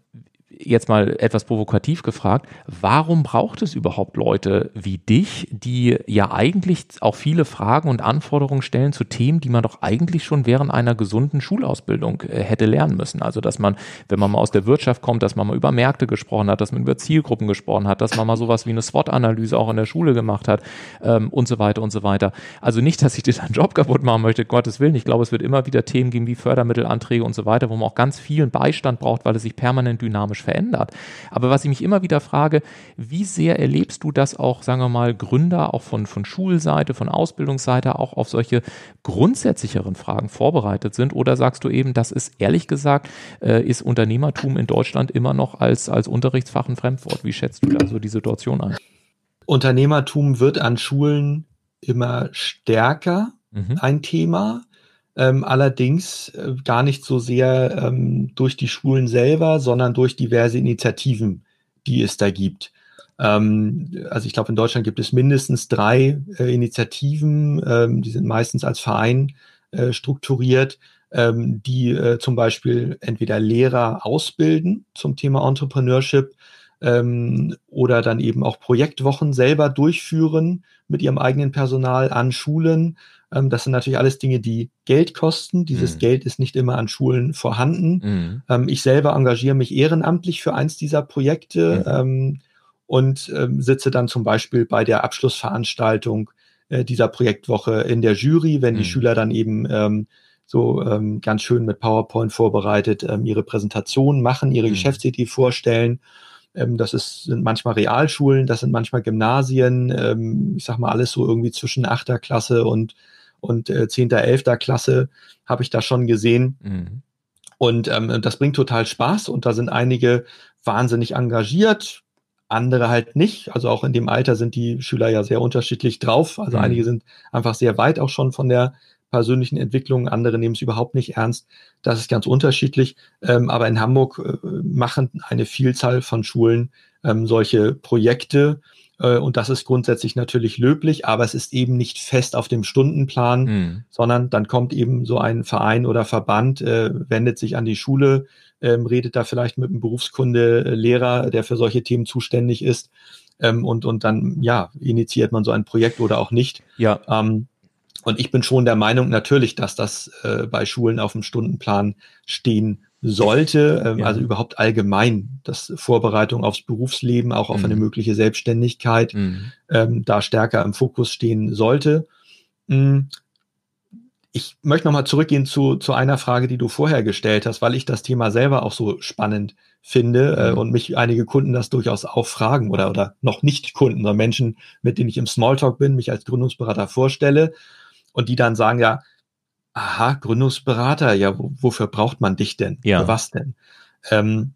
jetzt mal etwas provokativ gefragt, warum braucht es überhaupt Leute wie dich, die ja eigentlich auch viele Fragen und Anforderungen stellen zu Themen, die man doch eigentlich schon während einer gesunden Schulausbildung äh, hätte lernen müssen? Also, dass man, wenn man mal aus der Wirtschaft kommt, dass man mal über Märkte gesprochen hat, dass man über Zielgruppen gesprochen hat, dass man mal sowas wie eine SWOT-Analyse auch in der Schule gemacht hat ähm, und so weiter und so weiter. Also nicht, dass ich dir deinen Job kaputt machen möchte, Gottes Willen. Ich glaube, es wird immer wieder Themen geben wie Fördermittelanträge und so weiter, wo man auch ganz vielen Beistand braucht, weil es sich permanent dynamisch verändert. Aber was ich mich immer wieder frage, wie sehr erlebst du das auch, sagen wir mal, Gründer auch von, von Schulseite, von Ausbildungsseite auch auf solche grundsätzlicheren Fragen vorbereitet sind? Oder sagst du eben, das ist ehrlich gesagt, äh, ist Unternehmertum in Deutschland immer noch als, als Unterrichtsfach ein Fremdwort? Wie schätzt du da so die Situation ein? Unternehmertum wird an Schulen immer stärker mhm. ein Thema ähm, allerdings äh, gar nicht so sehr ähm, durch die Schulen selber, sondern durch diverse Initiativen, die es da gibt. Ähm, also ich glaube, in Deutschland gibt es mindestens drei äh, Initiativen, ähm, die sind meistens als Verein äh, strukturiert, ähm, die äh, zum Beispiel entweder Lehrer ausbilden zum Thema Entrepreneurship ähm, oder dann eben auch Projektwochen selber durchführen mit ihrem eigenen Personal an Schulen ähm, das sind natürlich alles Dinge, die Geld kosten. Dieses mhm. Geld ist nicht immer an Schulen vorhanden. Mhm. Ähm, ich selber engagiere mich ehrenamtlich für eins dieser Projekte mhm. ähm, und ähm, sitze dann zum Beispiel bei der Abschlussveranstaltung äh, dieser Projektwoche in der Jury, wenn die mhm. Schüler dann eben ähm, so ähm, ganz schön mit PowerPoint vorbereitet ähm, ihre Präsentation machen, ihre mhm. Geschäftsidee vorstellen. Ähm, das ist, sind manchmal Realschulen, das sind manchmal Gymnasien, ähm, ich sag mal alles so irgendwie zwischen achter Klasse und und äh, 10., 11. Klasse habe ich da schon gesehen. Mhm. Und ähm, das bringt total Spaß und da sind einige wahnsinnig engagiert, andere halt nicht. Also auch in dem Alter sind die Schüler ja sehr unterschiedlich drauf. Also mhm. einige sind einfach sehr weit auch schon von der persönlichen Entwicklungen, andere nehmen es überhaupt nicht ernst. Das ist ganz unterschiedlich. Ähm, aber in Hamburg äh, machen eine Vielzahl von Schulen ähm, solche Projekte. Äh, und das ist grundsätzlich natürlich löblich, aber es ist eben nicht fest auf dem Stundenplan, mhm. sondern dann kommt eben so ein Verein oder Verband, äh, wendet sich an die Schule, ähm, redet da vielleicht mit einem Berufskunde-Lehrer, der für solche Themen zuständig ist. Ähm, und, und dann, ja, initiiert man so ein Projekt oder auch nicht. Ja. Ähm, und ich bin schon der Meinung natürlich, dass das äh, bei Schulen auf dem Stundenplan stehen sollte, ähm, ja. also überhaupt allgemein, dass Vorbereitung aufs Berufsleben, auch auf mhm. eine mögliche Selbstständigkeit, mhm. ähm, da stärker im Fokus stehen sollte. Mhm. Ich möchte nochmal zurückgehen zu, zu einer Frage, die du vorher gestellt hast, weil ich das Thema selber auch so spannend finde äh, mhm. und mich einige Kunden das durchaus auch fragen oder, oder noch nicht Kunden, sondern Menschen, mit denen ich im Smalltalk bin, mich als Gründungsberater vorstelle und die dann sagen, ja, aha, Gründungsberater, ja, wofür braucht man dich denn? Ja. Für was denn? Ähm,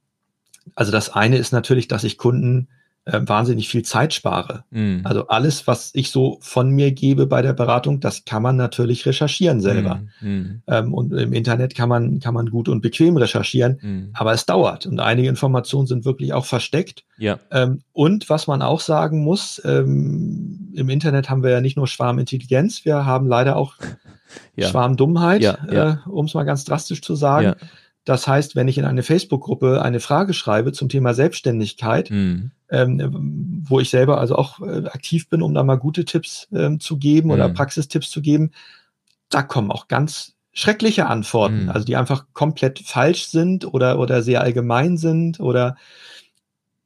also das eine ist natürlich, dass ich Kunden äh, wahnsinnig viel Zeit spare. Mhm. Also alles, was ich so von mir gebe bei der Beratung, das kann man natürlich recherchieren selber. Mhm. mhm. Ähm, und im Internet kann man, kann man gut und bequem recherchieren, mhm. aber es dauert und einige Informationen sind wirklich auch versteckt. Ja. Ähm, und was man auch sagen muss, ähm, im Internet haben wir ja nicht nur Schwarmintelligenz, wir haben leider auch ja. Schwarmdummheit, ja, ja. Äh, um es mal ganz drastisch zu sagen. Das heißt, wenn ich in eine Facebook-Gruppe eine Frage schreibe zum Thema Selbstständigkeit, mhm. ähm, wo ich selber also auch äh, aktiv bin, um da mal gute Tipps ähm, zu geben mhm. oder Praxistipps zu geben, da kommen auch ganz schreckliche Antworten, mhm. also die einfach komplett falsch sind oder, oder sehr allgemein sind oder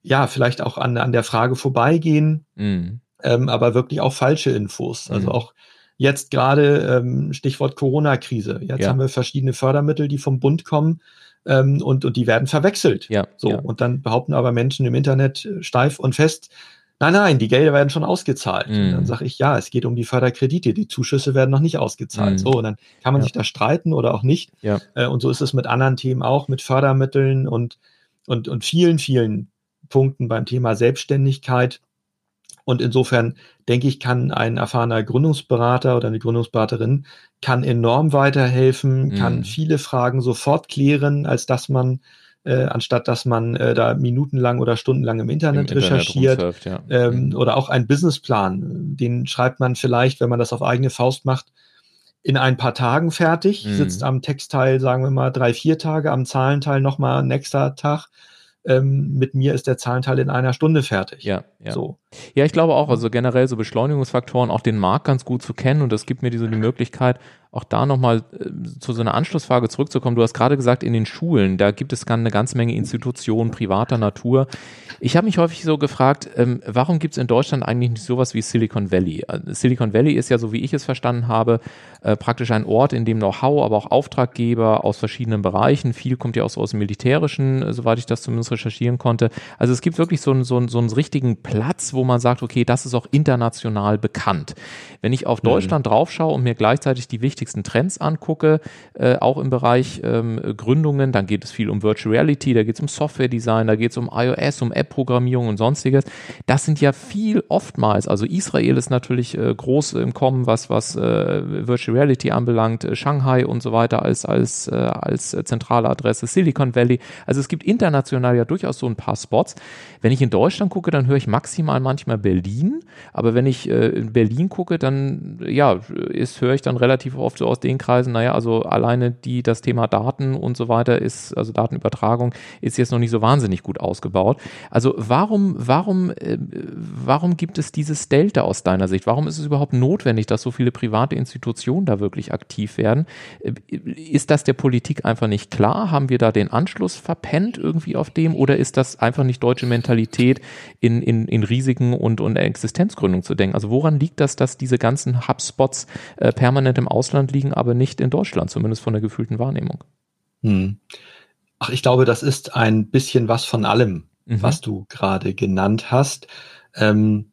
ja, vielleicht auch an, an der Frage vorbeigehen, mhm. ähm, aber wirklich auch falsche Infos. Also mhm. auch Jetzt gerade ähm, Stichwort Corona-Krise. Jetzt ja. haben wir verschiedene Fördermittel, die vom Bund kommen ähm, und, und die werden verwechselt. Ja, so, ja. und dann behaupten aber Menschen im Internet äh, steif und fest, nein, nein, die Gelder werden schon ausgezahlt. Mhm. Dann sage ich, ja, es geht um die Förderkredite, die Zuschüsse werden noch nicht ausgezahlt. Mhm. So, und dann kann man ja. sich da streiten oder auch nicht. Ja. Äh, und so ist es mit anderen Themen auch, mit Fördermitteln und, und, und vielen, vielen Punkten beim Thema Selbstständigkeit. Und insofern denke ich, kann ein erfahrener Gründungsberater oder eine Gründungsberaterin kann enorm weiterhelfen, mhm. kann viele Fragen sofort klären, als dass man äh, anstatt dass man äh, da minutenlang oder stundenlang im Internet Im recherchiert Internet ja. ähm, mhm. oder auch ein Businessplan, den schreibt man vielleicht, wenn man das auf eigene Faust macht, in ein paar Tagen fertig, mhm. sitzt am Textteil, sagen wir mal, drei, vier Tage, am Zahlenteil nochmal nächster Tag ähm, mit mir ist der Zahlenteil in einer Stunde fertig. Ja, ja. So. Ja, ich glaube auch, also generell so Beschleunigungsfaktoren, auch den Markt ganz gut zu kennen und das gibt mir diese die Möglichkeit, auch da nochmal äh, zu so einer Anschlussfrage zurückzukommen. Du hast gerade gesagt, in den Schulen, da gibt es eine ganze Menge Institutionen privater Natur. Ich habe mich häufig so gefragt, ähm, warum gibt es in Deutschland eigentlich nicht sowas wie Silicon Valley? Äh, Silicon Valley ist ja, so wie ich es verstanden habe, äh, praktisch ein Ort, in dem Know-how, aber auch Auftraggeber aus verschiedenen Bereichen, viel kommt ja auch so aus dem Militärischen, äh, soweit ich das zumindest recherchieren konnte. Also es gibt wirklich so einen, so einen, so einen richtigen Platz, wo man sagt, okay, das ist auch international bekannt. Wenn ich auf mhm. Deutschland mhm. draufschaue und mir gleichzeitig die wichtigsten Trends angucke, äh, auch im Bereich ähm, Gründungen, dann geht es viel um Virtual Reality, da geht es um Software Design, da geht es um iOS, um App-Programmierung und sonstiges. Das sind ja viel oftmals, also Israel ist natürlich äh, groß im Kommen, was, was äh, Virtual Reality anbelangt, äh, Shanghai und so weiter als, als, äh, als zentrale Adresse, Silicon Valley. Also es gibt international ja durchaus so ein paar Spots. Wenn ich in Deutschland gucke, dann höre ich maximal manchmal Berlin, aber wenn ich äh, in Berlin gucke, dann ja, höre ich dann relativ oft so aus den Kreisen, naja, also alleine die, das Thema Daten und so weiter ist, also Datenübertragung, ist jetzt noch nicht so wahnsinnig gut ausgebaut. Also warum, warum, äh, warum gibt es dieses Delta aus deiner Sicht? Warum ist es überhaupt notwendig, dass so viele private Institutionen da wirklich aktiv werden? Äh, ist das der Politik einfach nicht klar? Haben wir da den Anschluss verpennt irgendwie auf dem oder ist das einfach nicht deutsche Mentalität in, in, in, in Risiken und, und Existenzgründung zu denken. Also woran liegt das, dass diese ganzen Hubspots äh, permanent im Ausland liegen, aber nicht in Deutschland, zumindest von der gefühlten Wahrnehmung? Hm. Ach, ich glaube, das ist ein bisschen was von allem, mhm. was du gerade genannt hast. Ähm,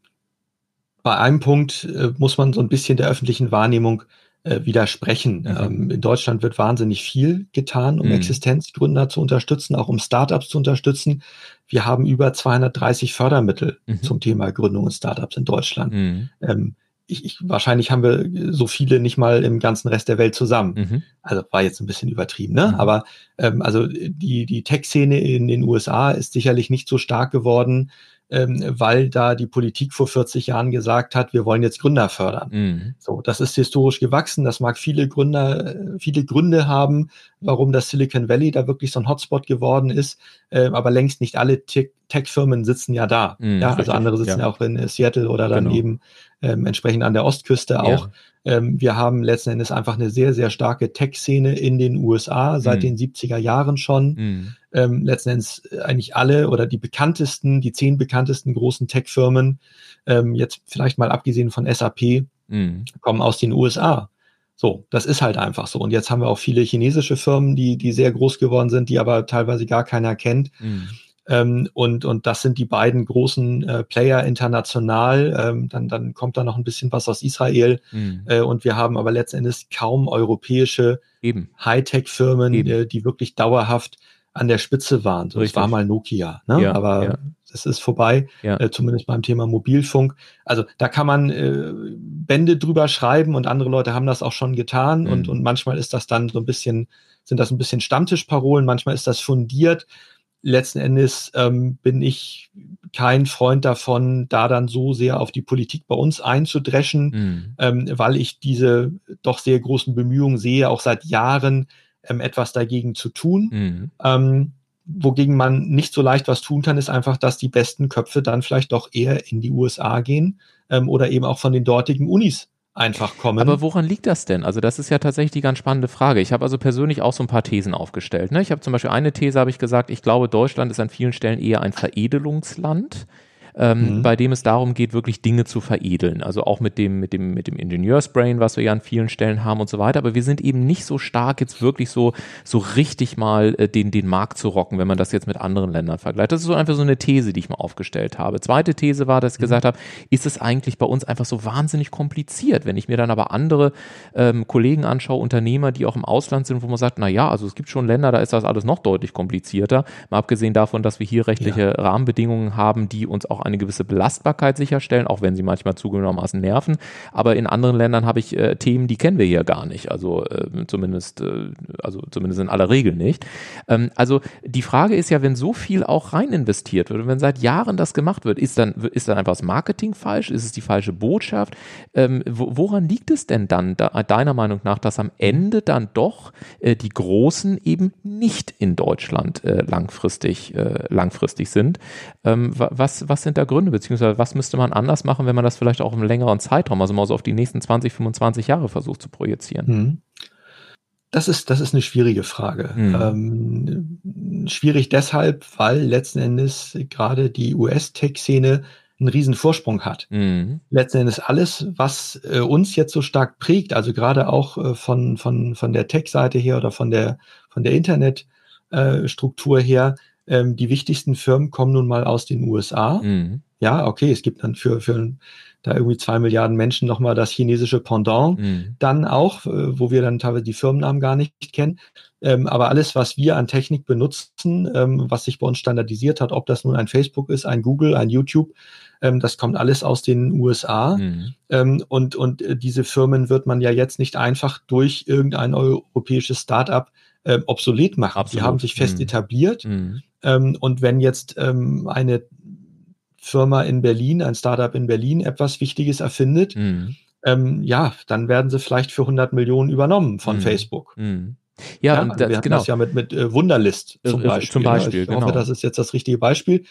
bei einem Punkt äh, muss man so ein bisschen der öffentlichen Wahrnehmung äh, widersprechen. Mhm. Ähm, in Deutschland wird wahnsinnig viel getan, um mhm. Existenzgründer zu unterstützen, auch um Startups zu unterstützen. Wir haben über 230 Fördermittel mhm. zum Thema Gründung und Startups in Deutschland. Mhm. Ähm, ich, ich, wahrscheinlich haben wir so viele nicht mal im ganzen Rest der Welt zusammen. Mhm. Also war jetzt ein bisschen übertrieben, ne? Mhm. Aber ähm, also die, die Tech-Szene in den USA ist sicherlich nicht so stark geworden, weil da die Politik vor 40 Jahren gesagt hat, wir wollen jetzt Gründer fördern. Mhm. So, das ist historisch gewachsen. Das mag viele Gründer, äh, viele Gründe haben, warum das Silicon Valley da wirklich so ein Hotspot geworden ist. Äh, aber längst nicht alle Tech-Firmen sitzen ja da. Mhm, ja, also richtig, andere sitzen ja. auch in Seattle oder dann genau. eben ähm, entsprechend an der Ostküste auch. Ja. Ähm, wir haben letzten Endes einfach eine sehr, sehr starke Tech-Szene in den USA seit mhm. den 70er Jahren schon. Mhm. Ähm, letzten Endes eigentlich alle oder die bekanntesten, die zehn bekanntesten großen Tech-Firmen, ähm, jetzt vielleicht mal abgesehen von SAP, mhm. kommen aus den USA. So, das ist halt einfach so. Und jetzt haben wir auch viele chinesische Firmen, die, die sehr groß geworden sind, die aber teilweise gar keiner kennt. Mhm. Ähm, und, und das sind die beiden großen äh, Player international. Ähm, dann, dann kommt da noch ein bisschen was aus Israel. Mhm. Äh, und wir haben aber letztendlich kaum europäische Hightech-Firmen, äh, die wirklich dauerhaft an der Spitze waren. So, es war mal Nokia, ne? Ja, aber ja. es ist vorbei, ja. äh, zumindest beim Thema Mobilfunk. Also da kann man äh, Bände drüber schreiben und andere Leute haben das auch schon getan mhm. und, und manchmal ist das dann so ein bisschen, sind das ein bisschen Stammtischparolen, manchmal ist das fundiert letzten Endes ähm, bin ich kein Freund davon, da dann so sehr auf die Politik bei uns einzudreschen, mhm. ähm, weil ich diese doch sehr großen Bemühungen sehe, auch seit Jahren ähm, etwas dagegen zu tun. Mhm. Ähm, wogegen man nicht so leicht was tun kann, ist einfach, dass die besten Köpfe dann vielleicht doch eher in die USA gehen ähm, oder eben auch von den dortigen Unis einfach kommen. Aber woran liegt das denn? Also das ist ja tatsächlich die ganz spannende Frage. Ich habe also persönlich auch so ein paar Thesen aufgestellt. Ne? Ich habe zum Beispiel eine These, habe ich gesagt, ich glaube, Deutschland ist an vielen Stellen eher ein Veredelungsland ähm, mhm. bei dem es darum geht, wirklich Dinge zu veredeln. Also auch mit dem, mit dem, mit dem Ingenieursbrain, was wir ja an vielen Stellen haben und so weiter. Aber wir sind eben nicht so stark, jetzt wirklich so, so richtig mal äh, den, den Markt zu rocken, wenn man das jetzt mit anderen Ländern vergleicht. Das ist so einfach so eine These, die ich mal aufgestellt habe. Zweite These war, dass ich mhm. gesagt habe, ist es eigentlich bei uns einfach so wahnsinnig kompliziert, wenn ich mir dann aber andere ähm, Kollegen anschaue, Unternehmer, die auch im Ausland sind, wo man sagt, na ja, also es gibt schon Länder, da ist das alles noch deutlich komplizierter. Mal abgesehen davon, dass wir hier rechtliche ja. Rahmenbedingungen haben, die uns auch eine gewisse Belastbarkeit sicherstellen, auch wenn sie manchmal zugegebenermaßen nerven. Aber in anderen Ländern habe ich äh, Themen, die kennen wir hier gar nicht. Also äh, zumindest, äh, also zumindest in aller Regel nicht. Ähm, also die Frage ist ja, wenn so viel auch rein investiert wird und wenn seit Jahren das gemacht wird, ist dann, ist dann einfach das Marketing falsch? Ist es die falsche Botschaft? Ähm, woran liegt es denn dann da, deiner Meinung nach, dass am Ende dann doch äh, die Großen eben nicht in Deutschland äh, langfristig, äh, langfristig sind? Ähm, was, was sind da Gründe, beziehungsweise was müsste man anders machen, wenn man das vielleicht auch im längeren Zeitraum, also mal so auf die nächsten 20, 25 Jahre versucht zu projizieren? Mhm. Das ist, das ist eine schwierige Frage. Mhm. Ähm, schwierig deshalb, weil letzten Endes gerade die US-Tech-Szene einen riesen Vorsprung hat. Mhm. Letzten Endes alles, was äh, uns jetzt so stark prägt, also gerade auch äh, von, von, von der Tech-Seite her oder von der, von der Internetstruktur äh, her, ähm, die wichtigsten Firmen kommen nun mal aus den USA. Mhm. Ja, okay, es gibt dann für, für da irgendwie zwei Milliarden Menschen nochmal das chinesische Pendant. Mhm. Dann auch, äh, wo wir dann teilweise die Firmennamen gar nicht kennen. Ähm, aber alles, was wir an Technik benutzen, ähm, was sich bei uns standardisiert hat, ob das nun ein Facebook ist, ein Google, ein YouTube, ähm, das kommt alles aus den USA. Mhm. Ähm, und, und äh, diese Firmen wird man ja jetzt nicht einfach durch irgendein europäisches Startup äh, obsolet machen. Absolut. Die haben sich fest mhm. etabliert. Mhm. Ähm, und wenn jetzt ähm, eine Firma in Berlin, ein Startup in Berlin etwas Wichtiges erfindet, mhm. ähm, ja, dann werden sie vielleicht für 100 Millionen übernommen von mhm. Facebook. Mhm. Ja, ja und das, wir hatten genau. das ja mit, mit äh, Wunderlist zum Beispiel. Zum Beispiel ich genau. hoffe, das ist jetzt das richtige Beispiel.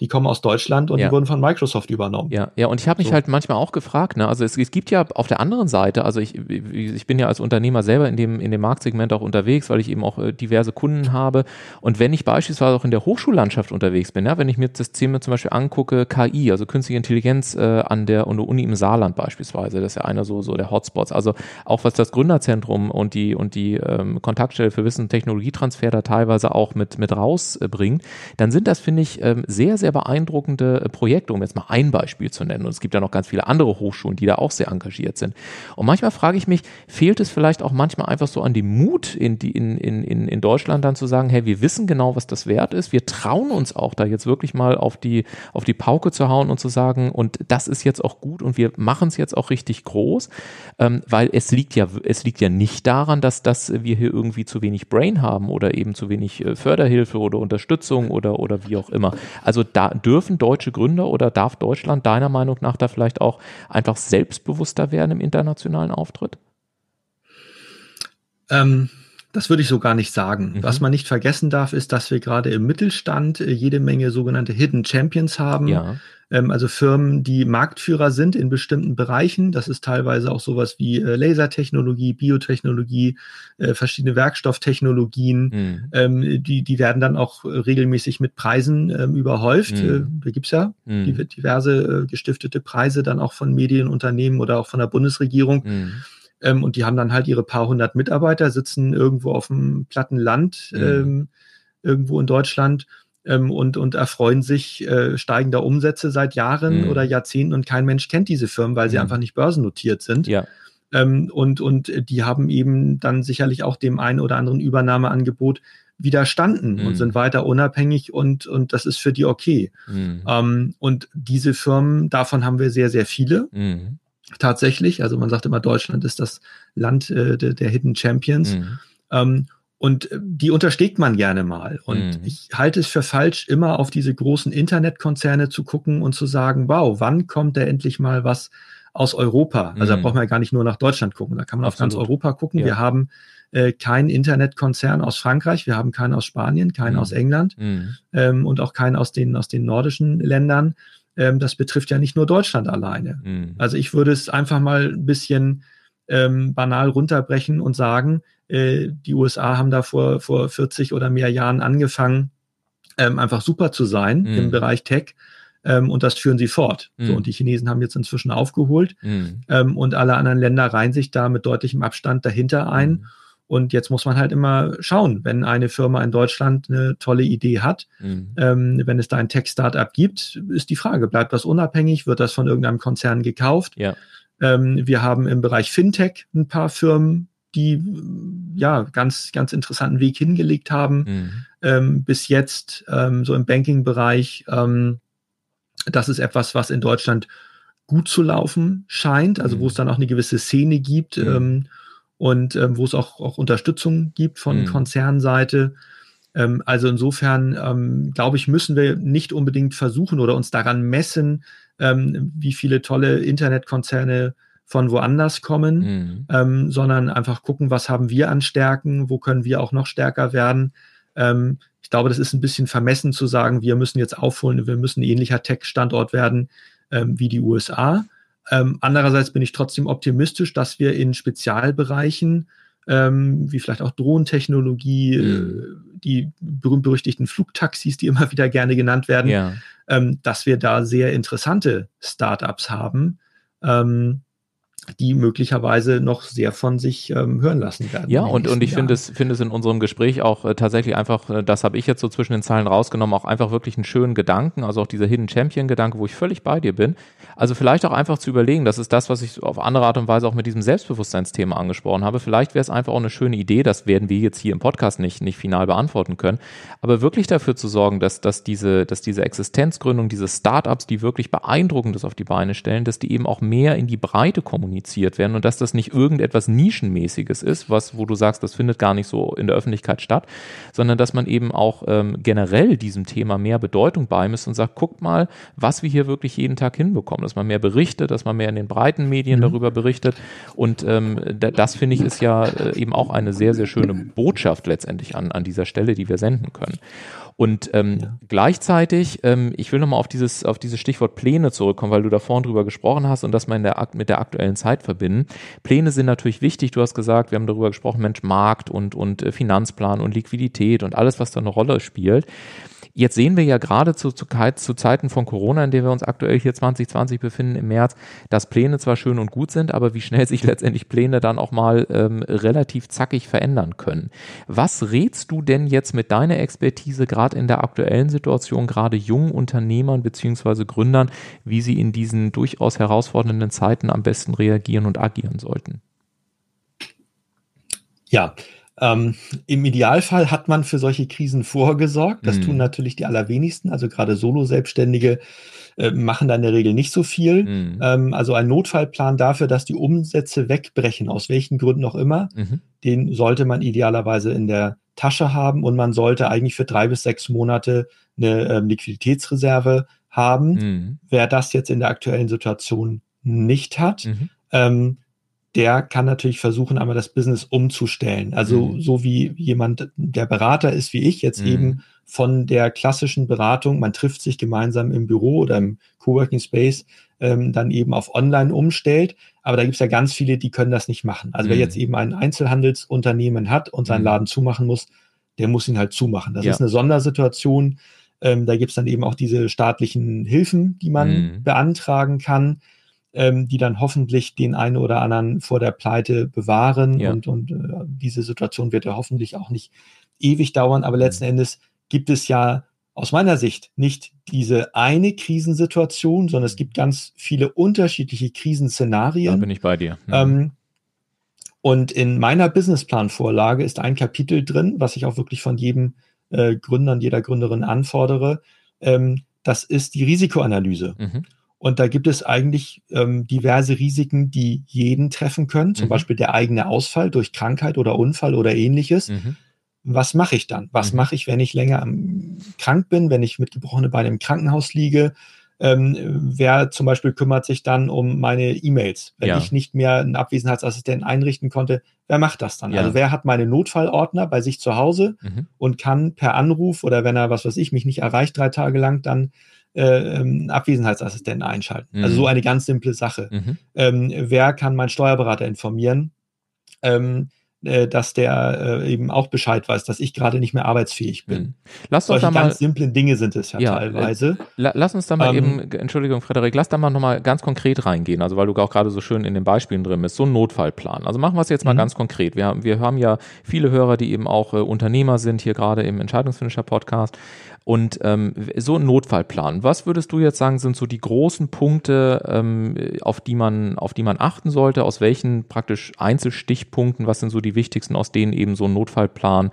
Die kommen aus Deutschland und Ja. die wurden von Microsoft übernommen. Ja, ja, und ich habe mich So. halt manchmal auch gefragt, ne, also es, es gibt ja auf der anderen Seite, also ich, ich bin ja als Unternehmer selber in dem, in dem Marktsegment auch unterwegs, weil ich eben auch äh, diverse Kunden habe. Und wenn ich beispielsweise auch in der Hochschullandschaft unterwegs bin, ja, wenn ich mir das Thema zum Beispiel angucke, KI, also künstliche Intelligenz äh, an der, an der Uni im Saarland beispielsweise, das ist ja einer so, so der Hotspots. Also auch was das Gründerzentrum und die, und die ähm, Kontaktstelle für Wissen und Technologietransfer da teilweise auch mit, mit rausbringt, dann sind das, finde ich, ähm, sehr, sehr beeindruckende äh, Projekte, um jetzt mal ein Beispiel zu nennen. Und es gibt ja noch ganz viele andere Hochschulen, die da auch sehr engagiert sind. Und manchmal frage ich mich, fehlt es vielleicht auch manchmal einfach so an dem Mut in, die, in, in, in, Deutschland dann zu sagen, hey, wir wissen genau, was das wert ist. Wir trauen uns auch da jetzt wirklich mal auf die, auf die Pauke zu hauen und zu sagen, und das ist jetzt auch gut und wir machen es jetzt auch richtig groß, ähm, weil es liegt ja, es liegt ja nicht daran, dass, dass wir hier irgendwie zu wenig Brain haben oder eben zu wenig äh, Förderhilfe oder Unterstützung oder, oder wie auch immer. Also da dürfen deutsche Gründer oder darf Deutschland deiner Meinung nach da vielleicht auch einfach selbstbewusster werden im internationalen Auftritt? Ähm, das würde ich so gar nicht sagen. Mhm. Was man nicht vergessen darf, ist, dass wir gerade im Mittelstand äh, jede Menge sogenannte Hidden Champions haben. Ja. Ähm, also Firmen, die Marktführer sind in bestimmten Bereichen. Das ist teilweise auch sowas wie äh, Lasertechnologie, Biotechnologie, äh, verschiedene Werkstofftechnologien. Mhm. Ähm, die, die werden dann auch regelmäßig mit Preisen ähm, überhäuft. Mhm. Da gibt's ja Mhm. diverse gestiftete Preise dann auch von Medienunternehmen oder auch von der Bundesregierung. Ähm, und die haben dann halt ihre paar hundert Mitarbeiter, sitzen irgendwo auf dem platten Land, Mhm. ähm, irgendwo in Deutschland ähm, und, und erfreuen sich äh, steigender Umsätze seit Jahren Mhm. oder Jahrzehnten und kein Mensch kennt diese Firmen, weil sie Mhm. einfach nicht börsennotiert sind. Ja. Ähm, und, und die haben eben dann sicherlich auch dem einen oder anderen Übernahmeangebot widerstanden Mhm. und sind weiter unabhängig und, und das ist für die okay. Mhm. Ähm, und diese Firmen, davon haben wir sehr, sehr viele Mhm. Tatsächlich. Also man sagt immer, Deutschland ist das Land äh, der, der Hidden Champions. Mhm. Ähm, und äh, die unterschlägt man gerne mal. Und Mhm. ich halte es für falsch, immer auf diese großen Internetkonzerne zu gucken und zu sagen, wow, wann kommt da endlich mal was aus Europa? Also da Mhm. braucht man ja gar nicht nur nach Deutschland gucken, da kann man auf ganz Absolut. Europa gucken. Ja. Wir haben äh, keinen Internetkonzern aus Frankreich, wir haben keinen aus Spanien, keinen Mhm. aus England Mhm. ähm, und auch keinen aus den, aus den nordischen Ländern. Ähm, das betrifft ja nicht nur Deutschland alleine. Mhm. Also ich würde es einfach mal ein bisschen ähm, banal runterbrechen und sagen, äh, die USA haben da vor, vor 40 oder mehr Jahren angefangen, ähm, einfach super zu sein Mhm. im Bereich Tech. Ähm, und das führen sie fort. So, Mhm. und die Chinesen haben jetzt inzwischen aufgeholt Mhm. ähm, und alle anderen Länder reihen sich da mit deutlichem Abstand dahinter ein. Mhm. Und jetzt muss man halt immer schauen, wenn eine Firma in Deutschland eine tolle Idee hat, Mhm. ähm, wenn es da ein Tech-Startup gibt, ist die Frage, bleibt das unabhängig, wird das von irgendeinem Konzern gekauft? Ja. Ähm, wir haben im Bereich Fintech ein paar Firmen, die ja ganz, ganz interessanten Weg hingelegt haben. Mhm. Ähm, bis jetzt ähm, so im Banking-Bereich, ähm, das ist etwas, was in Deutschland gut zu laufen scheint, also Mhm. wo es dann auch eine gewisse Szene gibt Mhm. ähm, und ähm, wo es auch, auch Unterstützung gibt von Mhm. Konzernseite. Ähm, also insofern, ähm, glaube ich, müssen wir nicht unbedingt versuchen oder uns daran messen, ähm, wie viele tolle Internetkonzerne von woanders kommen, Mhm. ähm, sondern einfach gucken, was haben wir an Stärken, wo können wir auch noch stärker werden. Ähm, ich glaube, das ist ein bisschen vermessen zu sagen, wir müssen jetzt aufholen, wir müssen ein ähnlicher Tech-Standort werden wie die USA. Ähm, andererseits bin ich trotzdem optimistisch, dass wir in Spezialbereichen, ähm, wie vielleicht auch Drohntechnologie, Mhm. die berühmt-berüchtigten Flugtaxis, die immer wieder gerne genannt werden, Ja. ähm, dass wir da sehr interessante Startups haben, ähm, die möglicherweise noch sehr von sich ähm, hören lassen werden. Ja, und, und ich finde es, finde es in unserem Gespräch auch äh, tatsächlich einfach, äh, das habe ich jetzt so zwischen den Zeilen rausgenommen, auch einfach wirklich einen schönen Gedanken, also auch dieser Hidden Champion-Gedanke, wo ich völlig bei dir bin. Also vielleicht auch einfach zu überlegen, das ist das, was ich auf andere Art und Weise auch mit diesem Selbstbewusstseinsthema angesprochen habe. Vielleicht wäre es einfach auch eine schöne Idee, das werden wir jetzt hier im Podcast nicht, nicht final beantworten können, aber wirklich dafür zu sorgen, dass, dass, diese, dass diese Existenzgründung, diese Startups, die wirklich Beeindruckendes auf die Beine stellen, dass die eben auch mehr in die Breite kommunizieren kommuniziert werden und dass das nicht irgendetwas Nischenmäßiges ist, was, wo du sagst, das findet gar nicht so in der Öffentlichkeit statt, sondern dass man eben auch ähm, generell diesem Thema mehr Bedeutung beimisst und sagt, guckt mal, was wir hier wirklich jeden Tag hinbekommen, dass man mehr berichtet, dass man mehr in den breiten Medien mhm. darüber berichtet und ähm, das finde ich ist ja äh, eben auch eine sehr, sehr schöne Botschaft letztendlich an, an dieser Stelle, die wir senden können. Und ähm, ja. gleichzeitig, ähm, ich will nochmal auf dieses, auf dieses Stichwort Pläne zurückkommen, weil du da vorhin drüber gesprochen hast und das mal in der, mit der aktuellen Zeit verbinden. Pläne sind natürlich wichtig. Du hast gesagt, wir haben darüber gesprochen, Mensch, Markt und, und äh, Finanzplan und Liquidität und alles, was da eine Rolle spielt. Jetzt sehen wir ja gerade zu, zu, zu Zeiten von Corona, in der wir uns aktuell hier 2020 befinden im März, dass Pläne zwar schön und gut sind, aber wie schnell sich letztendlich Pläne dann auch mal ähm, relativ zackig verändern können. Was rätst du denn jetzt mit deiner Expertise gerade in der aktuellen Situation, gerade jungen Unternehmern beziehungsweise Gründern, wie sie in diesen durchaus herausfordernden Zeiten am besten reagieren und agieren sollten? Ja, ähm, Im Idealfall hat man für solche Krisen vorgesorgt. Das mm. tun natürlich die allerwenigsten. Also gerade Solo-Selbstständige äh, machen da in der Regel nicht so viel. Mm. Ähm, also ein Notfallplan dafür, dass die Umsätze wegbrechen, aus welchen Gründen auch immer, mm den sollte man idealerweise in der Tasche haben und man sollte eigentlich für drei bis sechs Monate eine ähm, Liquiditätsreserve haben. Mhm. Wer das jetzt in der aktuellen Situation nicht hat, mhm. ähm, der kann natürlich versuchen, einmal das Business umzustellen. Also mhm. so wie jemand, der Berater ist wie ich, jetzt mhm. eben von der klassischen Beratung, man trifft sich gemeinsam im Büro oder im Coworking Space, ähm, dann eben auf Online umstellt. Aber da gibt es ja ganz viele, die können das nicht machen. Also mhm. wer jetzt eben ein Einzelhandelsunternehmen hat und seinen mhm. Laden zumachen muss, der muss ihn halt zumachen. Das ja. ist eine Sondersituation. Ähm, da gibt es dann eben auch diese staatlichen Hilfen, die man mhm. beantragen kann ähm, die dann hoffentlich den einen oder anderen vor der Pleite bewahren. Ja. Und, und äh, diese Situation wird ja hoffentlich auch nicht ewig dauern. Aber letzten mhm. Endes gibt es ja aus meiner Sicht nicht diese eine Krisensituation, sondern es gibt ganz viele unterschiedliche Krisenszenarien. Da bin ich bei dir. Mhm. Ähm, und in meiner Businessplan-Vorlage ist ein Kapitel drin, was ich auch wirklich von jedem äh, Gründer und jeder Gründerin anfordere. Ähm, das ist die Risikoanalyse. Mhm. Und da gibt es eigentlich ähm, diverse Risiken, die jeden treffen können, zum mhm. Beispiel der eigene Ausfall durch Krankheit oder Unfall oder ähnliches. Mhm. Was mache ich dann? Was mhm. mache ich, wenn ich länger krank bin, wenn ich mit gebrochenen Beinen im Krankenhaus liege? Ähm, wer zum Beispiel kümmert sich dann um meine E-Mails? Wenn ja. ich nicht mehr einen Abwesenheitsassistenten einrichten konnte, wer macht das dann? Ja. Also wer hat meine Notfallordner bei sich zu Hause mhm. und kann per Anruf oder wenn er, was weiß ich, mich nicht erreicht drei Tage lang, dann äh, ähm, Abwesenheitsassistenten einschalten. Mhm. Also so mhm. eine ganz simple Sache. Mhm. Ähm, wer kann meinen Steuerberater informieren? Ähm, äh, dass der äh, eben auch Bescheid weiß, dass ich gerade nicht mehr arbeitsfähig bin. Mhm. Lass Solche uns da ganz simplen Dinge sind es ja, ja teilweise. Äh, lass uns da mal ähm, eben, Entschuldigung, Frederik, lass da mal nochmal ganz konkret reingehen, also weil du auch gerade so schön in den Beispielen drin bist, so ein Notfallplan. Also machen wir es jetzt mal mhm. ganz konkret. Wir haben, wir haben ja viele Hörer, die eben auch äh, Unternehmer sind, hier gerade im Entscheidungsfinisher Podcast. Und ähm, so ein Notfallplan. Was würdest du jetzt sagen, sind so die großen Punkte, ähm, auf die man, auf die man achten sollte? Aus welchen praktisch Einzelstichpunkten? Was sind so die wichtigsten, aus denen eben so ein Notfallplan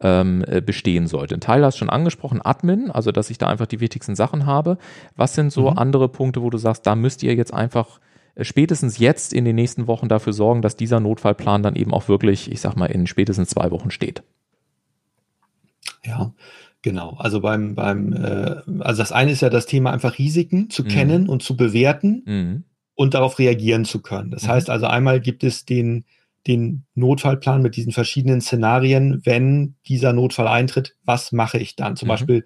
ähm, äh, bestehen sollte? Ein Teil hast du schon angesprochen, Admin, also dass ich da einfach die wichtigsten Sachen habe. Was sind so mhm. andere Punkte, wo du sagst, da müsst ihr jetzt einfach äh, spätestens jetzt in den nächsten Wochen dafür sorgen, dass dieser Notfallplan dann eben auch wirklich, ich sag mal, in spätestens zwei Wochen steht? Ja, Genau, also beim, beim, äh, also das eine ist ja das Thema einfach Risiken zu mhm. kennen und zu bewerten mhm. und darauf reagieren zu können. Das mhm. heißt also einmal gibt es den, den Notfallplan mit diesen verschiedenen Szenarien, wenn dieser Notfall eintritt, was mache ich dann? Zum mhm. Beispiel,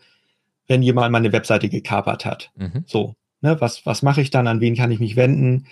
wenn jemand meine Webseite gekapert hat. Mhm. So, ne, was, was mache ich dann? An wen kann ich mich wenden?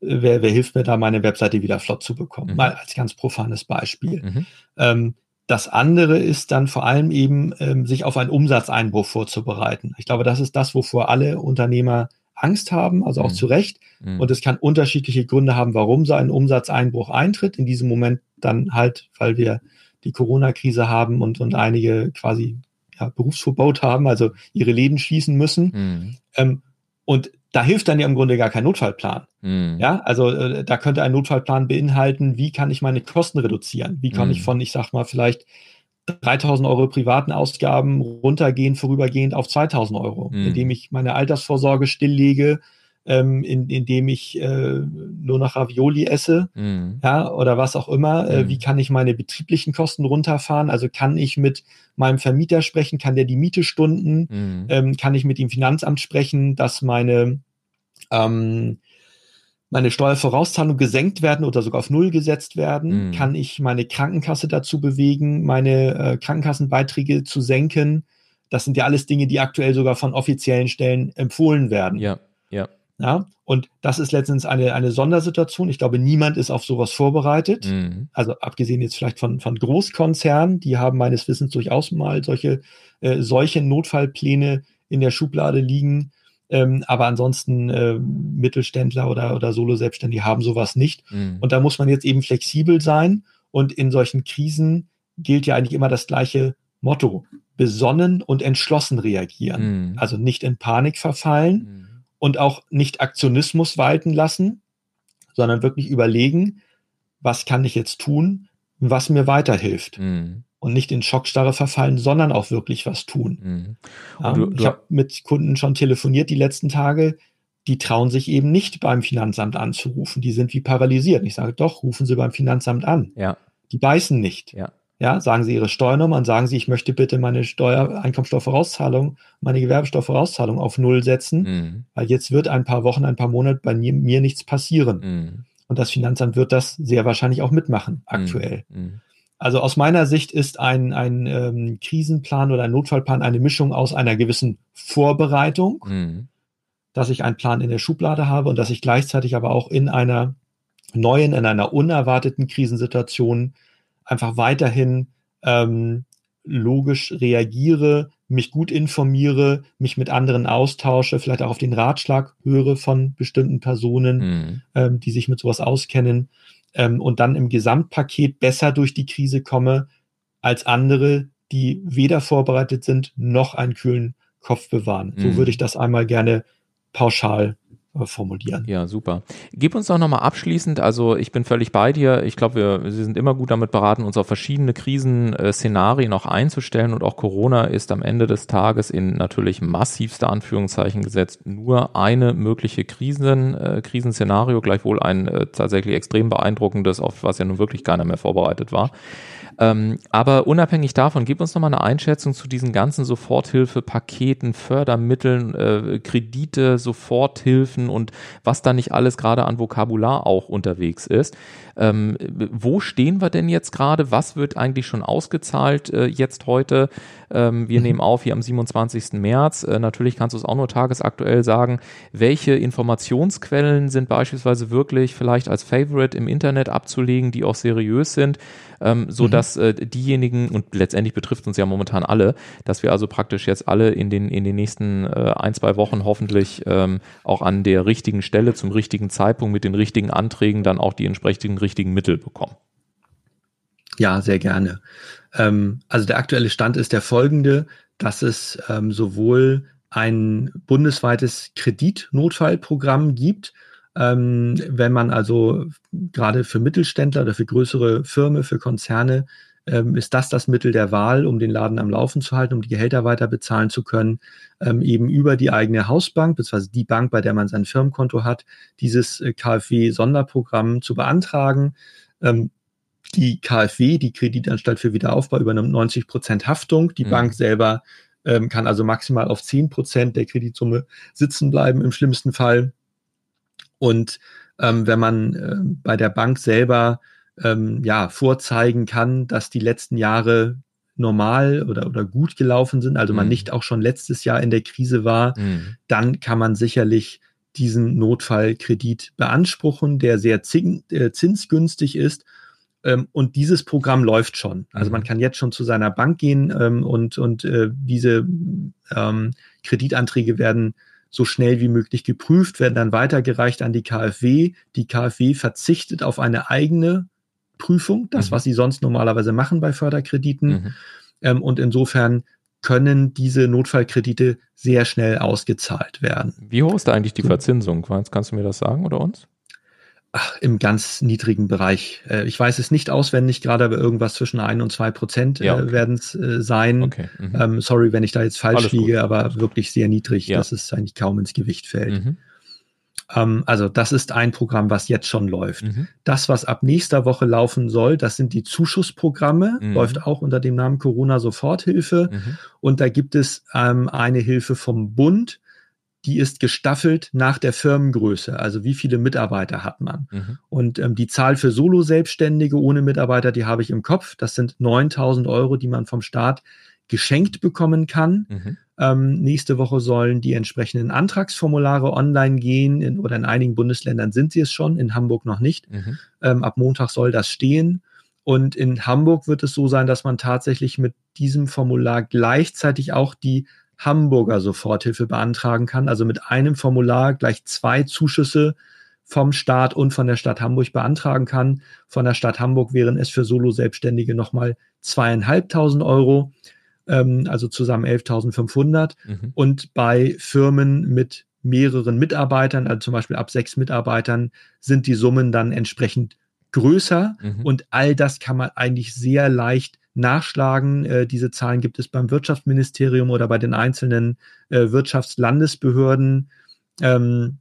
Wer, wer hilft mir da, meine Webseite wieder flott zu bekommen? Mhm. Mal als ganz profanes Beispiel. Ähm, das andere ist dann vor allem eben, ähm, sich auf einen Umsatzeinbruch vorzubereiten. Ich glaube, das ist das, wovor alle Unternehmer Angst haben, also auch mhm. zu Recht. Mhm. Und es kann unterschiedliche Gründe haben, warum so ein Umsatzeinbruch eintritt. In diesem Moment dann halt, weil wir die Corona-Krise haben und, und einige quasi ja, Berufsverbot haben, also ihre Läden schließen müssen. Mhm. Ähm, und da hilft dann ja im Grunde gar kein Notfallplan. Mhm. Ja, also äh, da könnte ein Notfallplan beinhalten, wie kann ich meine Kosten reduzieren? Wie kann mhm. ich von, ich sag mal, vielleicht 3000 Euro privaten Ausgaben runtergehen, vorübergehend auf 2000 Euro, mhm. indem ich meine Altersvorsorge stilllege, ähm, in, indem ich äh, nur noch Ravioli esse, mhm. ja, oder was auch immer. Äh, mhm. wie kann ich meine betrieblichen Kosten runterfahren? Also kann ich mit meinem Vermieter sprechen, kann der die Miete stunden, mhm. ähm, kann ich mit dem Finanzamt sprechen, dass meine ähm, meine Steuervorauszahlung gesenkt werden oder sogar auf Null gesetzt werden? Mhm. Kann ich meine Krankenkasse dazu bewegen, meine äh, Krankenkassenbeiträge zu senken? Das sind ja alles Dinge, die aktuell sogar von offiziellen Stellen empfohlen werden. Ja, ja. Ja, und das ist letztens eine, eine Sondersituation. Ich glaube, niemand ist auf sowas vorbereitet. Mhm. Also abgesehen jetzt vielleicht von, von Großkonzernen, die haben meines Wissens durchaus mal solche, äh, solche Notfallpläne in der Schublade liegen. Ähm, aber ansonsten äh, Mittelständler oder, oder Solo-Selbstständige haben sowas nicht. Mhm. Und da muss man jetzt eben flexibel sein. Und in solchen Krisen gilt ja eigentlich immer das gleiche Motto. Besonnen und entschlossen reagieren. Mhm. Also nicht in Panik verfallen mhm. Und auch nicht Aktionismus walten lassen, sondern wirklich überlegen, was kann ich jetzt tun, was mir weiterhilft. Mhm und nicht in Schockstarre verfallen, sondern auch wirklich was tun. Mhm. Ja, du, du, ich habe mit Kunden schon telefoniert die letzten Tage, die trauen sich eben nicht beim Finanzamt anzurufen. Die sind wie paralysiert. ich sage, doch, rufen Sie beim Finanzamt an. Ja. Die beißen nicht. Ja. Ja, sagen Sie Ihre Steuernummer und sagen Sie, ich möchte bitte meine Steuer, Einkommensteuervorauszahlung, meine Gewerbesteuervorauszahlung auf Null setzen, mhm. weil jetzt wird ein paar Wochen, ein paar Monate bei mir, mir nichts passieren. Mhm. Und das Finanzamt wird das sehr wahrscheinlich auch mitmachen, aktuell. Mhm. mhm. Also aus meiner Sicht ist ein, ein ähm, Krisenplan oder ein Notfallplan eine Mischung aus einer gewissen Vorbereitung, mhm. dass ich einen Plan in der Schublade habe und dass ich gleichzeitig aber auch in einer neuen, in einer unerwarteten Krisensituation einfach weiterhin ähm, logisch reagiere, mich gut informiere, mich mit anderen austausche, vielleicht auch auf den Ratschlag höre von bestimmten Personen, mhm. ähm, die sich mit sowas auskennen ähm, und dann im Gesamtpaket besser durch die Krise komme als andere, die weder vorbereitet sind noch einen kühlen Kopf bewahren. Mhm. So würde ich das einmal gerne pauschal formulieren. Ja, super. Gib uns doch nochmal abschließend, also ich bin völlig bei dir. Ich glaube, wir, wir sind immer gut damit beraten, uns auf verschiedene Krisenszenarien auch einzustellen und auch Corona ist am Ende des Tages in natürlich massivster Anführungszeichen gesetzt nur eine mögliche Krisen, äh, Krisenszenario, gleichwohl ein äh, tatsächlich extrem beeindruckendes, auf was ja nun wirklich keiner mehr vorbereitet war. Ähm, aber unabhängig davon, gib uns nochmal eine Einschätzung zu diesen ganzen Soforthilfepaketen, Fördermitteln, äh, Kredite, Soforthilfen und was da nicht alles gerade an Vokabular auch unterwegs ist. Ähm, wo stehen wir denn jetzt gerade? Was wird eigentlich schon ausgezahlt äh, jetzt heute? Ähm, wir mhm. nehmen auf hier am 27. März. Äh, natürlich kannst du es auch nur tagesaktuell sagen. Welche Informationsquellen sind beispielsweise wirklich vielleicht als Favorite im Internet abzulegen, die auch seriös sind, ähm, so mhm. Dass äh, diejenigen und letztendlich betrifft uns ja momentan alle, dass wir also praktisch jetzt alle in den in den nächsten äh, ein zwei Wochen hoffentlich ähm, auch an der richtigen Stelle zum richtigen Zeitpunkt mit den richtigen Anträgen dann auch die entsprechenden richtigen Mittel bekommen. Ja, sehr gerne. Ähm, also der aktuelle Stand ist der folgende, dass es ähm, sowohl ein bundesweites Kreditnotfallprogramm gibt, ähm, wenn man also gerade für Mittelständler oder für größere Firmen, für Konzerne, ähm, ist das das Mittel der Wahl, um den Laden am Laufen zu halten, um die Gehälter weiter bezahlen zu können, ähm, eben über die eigene Hausbank, beziehungsweise die Bank, bei der man sein Firmenkonto hat, dieses äh, KfW-Sonderprogramm zu beantragen. Ähm, die KfW, die Kreditanstalt für Wiederaufbau, übernimmt 90 Prozent Haftung. Die mhm. Bank selber ähm, kann also maximal auf 10 Prozent der Kreditsumme sitzen bleiben im schlimmsten Fall. Und ähm, wenn man äh, bei der Bank selber ähm, ja vorzeigen kann, dass die letzten Jahre normal oder, oder gut gelaufen sind, also mhm. man nicht auch schon letztes Jahr in der Krise war, mhm. dann kann man sicherlich diesen Notfallkredit beanspruchen, der sehr äh, zinsgünstig ist ähm, und dieses Programm läuft schon. Also man mhm. kann jetzt schon zu seiner Bank gehen ähm, und, und äh, diese ähm, Kreditanträge werden so schnell wie möglich geprüft, werden dann weitergereicht an die KfW. Die KfW verzichtet auf eine eigene Prüfung, das, mhm. was sie sonst normalerweise machen bei Förderkrediten. Mhm. Ähm, und insofern können diese Notfallkredite sehr schnell ausgezahlt werden. Wie hoch ist da eigentlich die Verzinsung? Kannst du mir das sagen oder uns? Ach, im ganz niedrigen Bereich. Äh, ich weiß es nicht auswendig, gerade aber irgendwas zwischen ein und zwei Prozent ja, äh, okay. werden es äh, sein. Okay. Mhm. Ähm, sorry, wenn ich da jetzt falsch Alles liege, gut. aber wirklich sehr niedrig, ja. dass es eigentlich kaum ins Gewicht fällt. Mhm. Ähm, also das ist ein Programm, was jetzt schon läuft. Mhm. Das, was ab nächster Woche laufen soll, das sind die Zuschussprogramme, mhm. läuft auch unter dem Namen Corona Soforthilfe. Mhm. Und da gibt es ähm, eine Hilfe vom Bund, die ist gestaffelt nach der Firmengröße, also wie viele Mitarbeiter hat man. Mhm. Und ähm, die Zahl für Solo-Selbstständige ohne Mitarbeiter, die habe ich im Kopf. Das sind 9000 Euro, die man vom Staat geschenkt bekommen kann. Mhm. Ähm, nächste Woche sollen die entsprechenden Antragsformulare online gehen in, oder in einigen Bundesländern sind sie es schon, in Hamburg noch nicht. Mhm. Ähm, ab Montag soll das stehen. Und in Hamburg wird es so sein, dass man tatsächlich mit diesem Formular gleichzeitig auch die Hamburger Soforthilfe beantragen kann. Also mit einem Formular gleich zwei Zuschüsse vom Staat und von der Stadt Hamburg beantragen kann. Von der Stadt Hamburg wären es für Solo-Selbstständige nochmal zweieinhalbtausend Euro ähm, also zusammen 11.500. Mhm. Und bei Firmen mit mehreren Mitarbeitern, also zum Beispiel ab sechs Mitarbeitern, sind die Summen dann entsprechend größer. Mhm. Und all das kann man eigentlich sehr leicht nachschlagen. Äh, diese Zahlen gibt es beim Wirtschaftsministerium oder bei den einzelnen äh, Wirtschaftslandesbehörden. Ähm,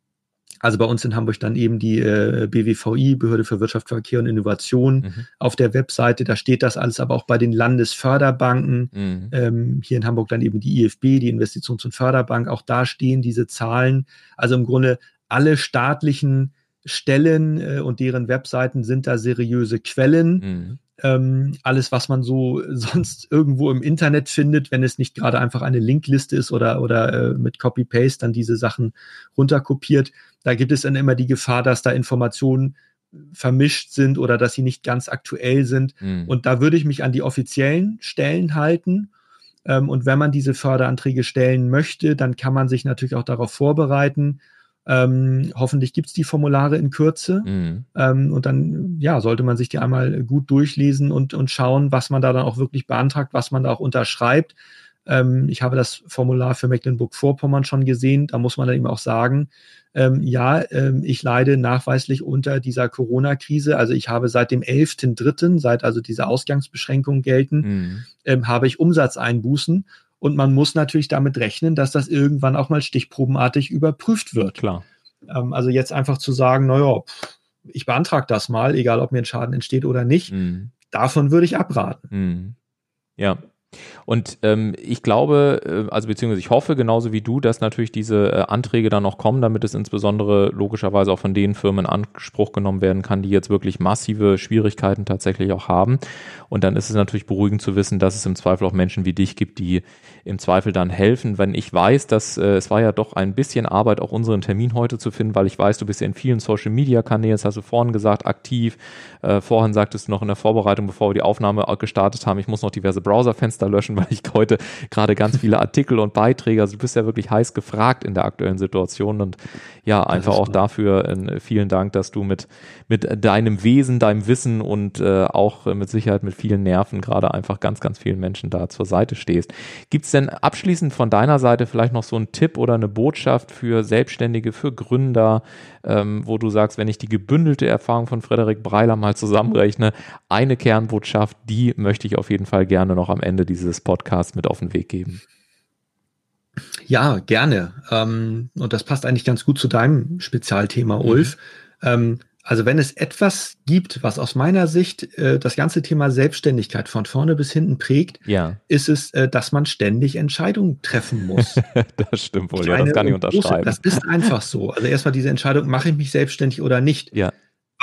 also bei uns in Hamburg dann eben die äh, BWVI, Behörde für Wirtschaft, Verkehr und Innovation, mhm. auf der Webseite. Da steht das alles, aber auch bei den Landesförderbanken. Mhm. Ähm, hier in Hamburg dann eben die IFB, die Investitions- und Förderbank. Auch da stehen diese Zahlen. Also im Grunde alle staatlichen Stellen äh, und deren Webseiten sind da seriöse Quellen. Mhm ähm, alles, was man so sonst irgendwo im Internet findet, wenn es nicht gerade einfach eine Linkliste ist oder, oder äh, mit Copy-Paste dann diese Sachen runterkopiert. Da gibt es dann immer die Gefahr, dass da Informationen vermischt sind oder dass sie nicht ganz aktuell sind. Mhm. Und da würde ich mich an die offiziellen Stellen halten. Ähm, und wenn man diese Förderanträge stellen möchte, dann kann man sich natürlich auch darauf vorbereiten, ähm, hoffentlich gibt's die Formulare in Kürze. Mhm. Ähm, und dann ja, sollte man sich die einmal gut durchlesen und, und schauen, was man da dann auch wirklich beantragt, was man da auch unterschreibt. Ähm, ich habe das Formular für Mecklenburg-Vorpommern schon gesehen. Da muss man dann eben auch sagen, ähm, ja, ähm, ich leide nachweislich unter dieser Corona-Krise. Also ich habe seit dem 11.3., seit also diese Ausgangsbeschränkungen gelten, mhm. Ähm, habe ich Umsatzeinbußen und man muss natürlich damit rechnen, dass das irgendwann auch mal stichprobenartig überprüft wird. Klar. Ähm, also jetzt einfach zu sagen, naja, ich beantrage das mal, egal ob mir ein Schaden entsteht oder nicht, mhm. davon würde ich abraten. Mhm. Ja, und ähm, ich glaube, äh, also beziehungsweise ich hoffe genauso wie du, dass natürlich diese äh, Anträge dann noch kommen, damit es insbesondere logischerweise auch von den Firmen in Anspruch genommen werden kann, die jetzt wirklich massive Schwierigkeiten tatsächlich auch haben. Und dann ist es natürlich beruhigend zu wissen, dass es im Zweifel auch Menschen wie dich gibt, die im Zweifel dann helfen. Wenn ich weiß, dass äh, es war ja doch ein bisschen Arbeit, auch unseren Termin heute zu finden, weil ich weiß, du bist ja in vielen Social Media Kanälen, das hast du vorhin gesagt, aktiv. Äh, vorhin sagtest du noch in der Vorbereitung, bevor wir die Aufnahme gestartet haben, ich muss noch diverse Browserfenster löschen, weil ich heute gerade ganz viele Artikel und Beiträge, also du bist ja wirklich heiß gefragt in der aktuellen Situation und ja, einfach auch dafür äh, vielen Dank, dass du mit, mit deinem Wesen, deinem Wissen und äh, auch mit Sicherheit mit vielen Nerven gerade einfach ganz, ganz vielen Menschen da zur Seite stehst. Gibt es denn abschließend von deiner Seite vielleicht noch so einen Tipp oder eine Botschaft für Selbstständige, für Gründer, ähm, wo du sagst, wenn ich die gebündelte Erfahrung von Frederik Breiler mal zusammenrechne, eine Kernbotschaft, die möchte ich auf jeden Fall gerne noch am Ende dieses Podcasts mit auf den Weg geben. Ja, gerne. Ähm, und das passt eigentlich ganz gut zu deinem Spezialthema, Ulf. Mhm. Ähm, also wenn es etwas gibt, was aus meiner Sicht äh, das ganze Thema Selbstständigkeit von vorne bis hinten prägt, ja. ist es, äh, dass man ständig Entscheidungen treffen muss. das stimmt wohl, ja, das kann ich unterschreiben. Das ist einfach so. Also erstmal diese Entscheidung, mache ich mich selbstständig oder nicht. Ja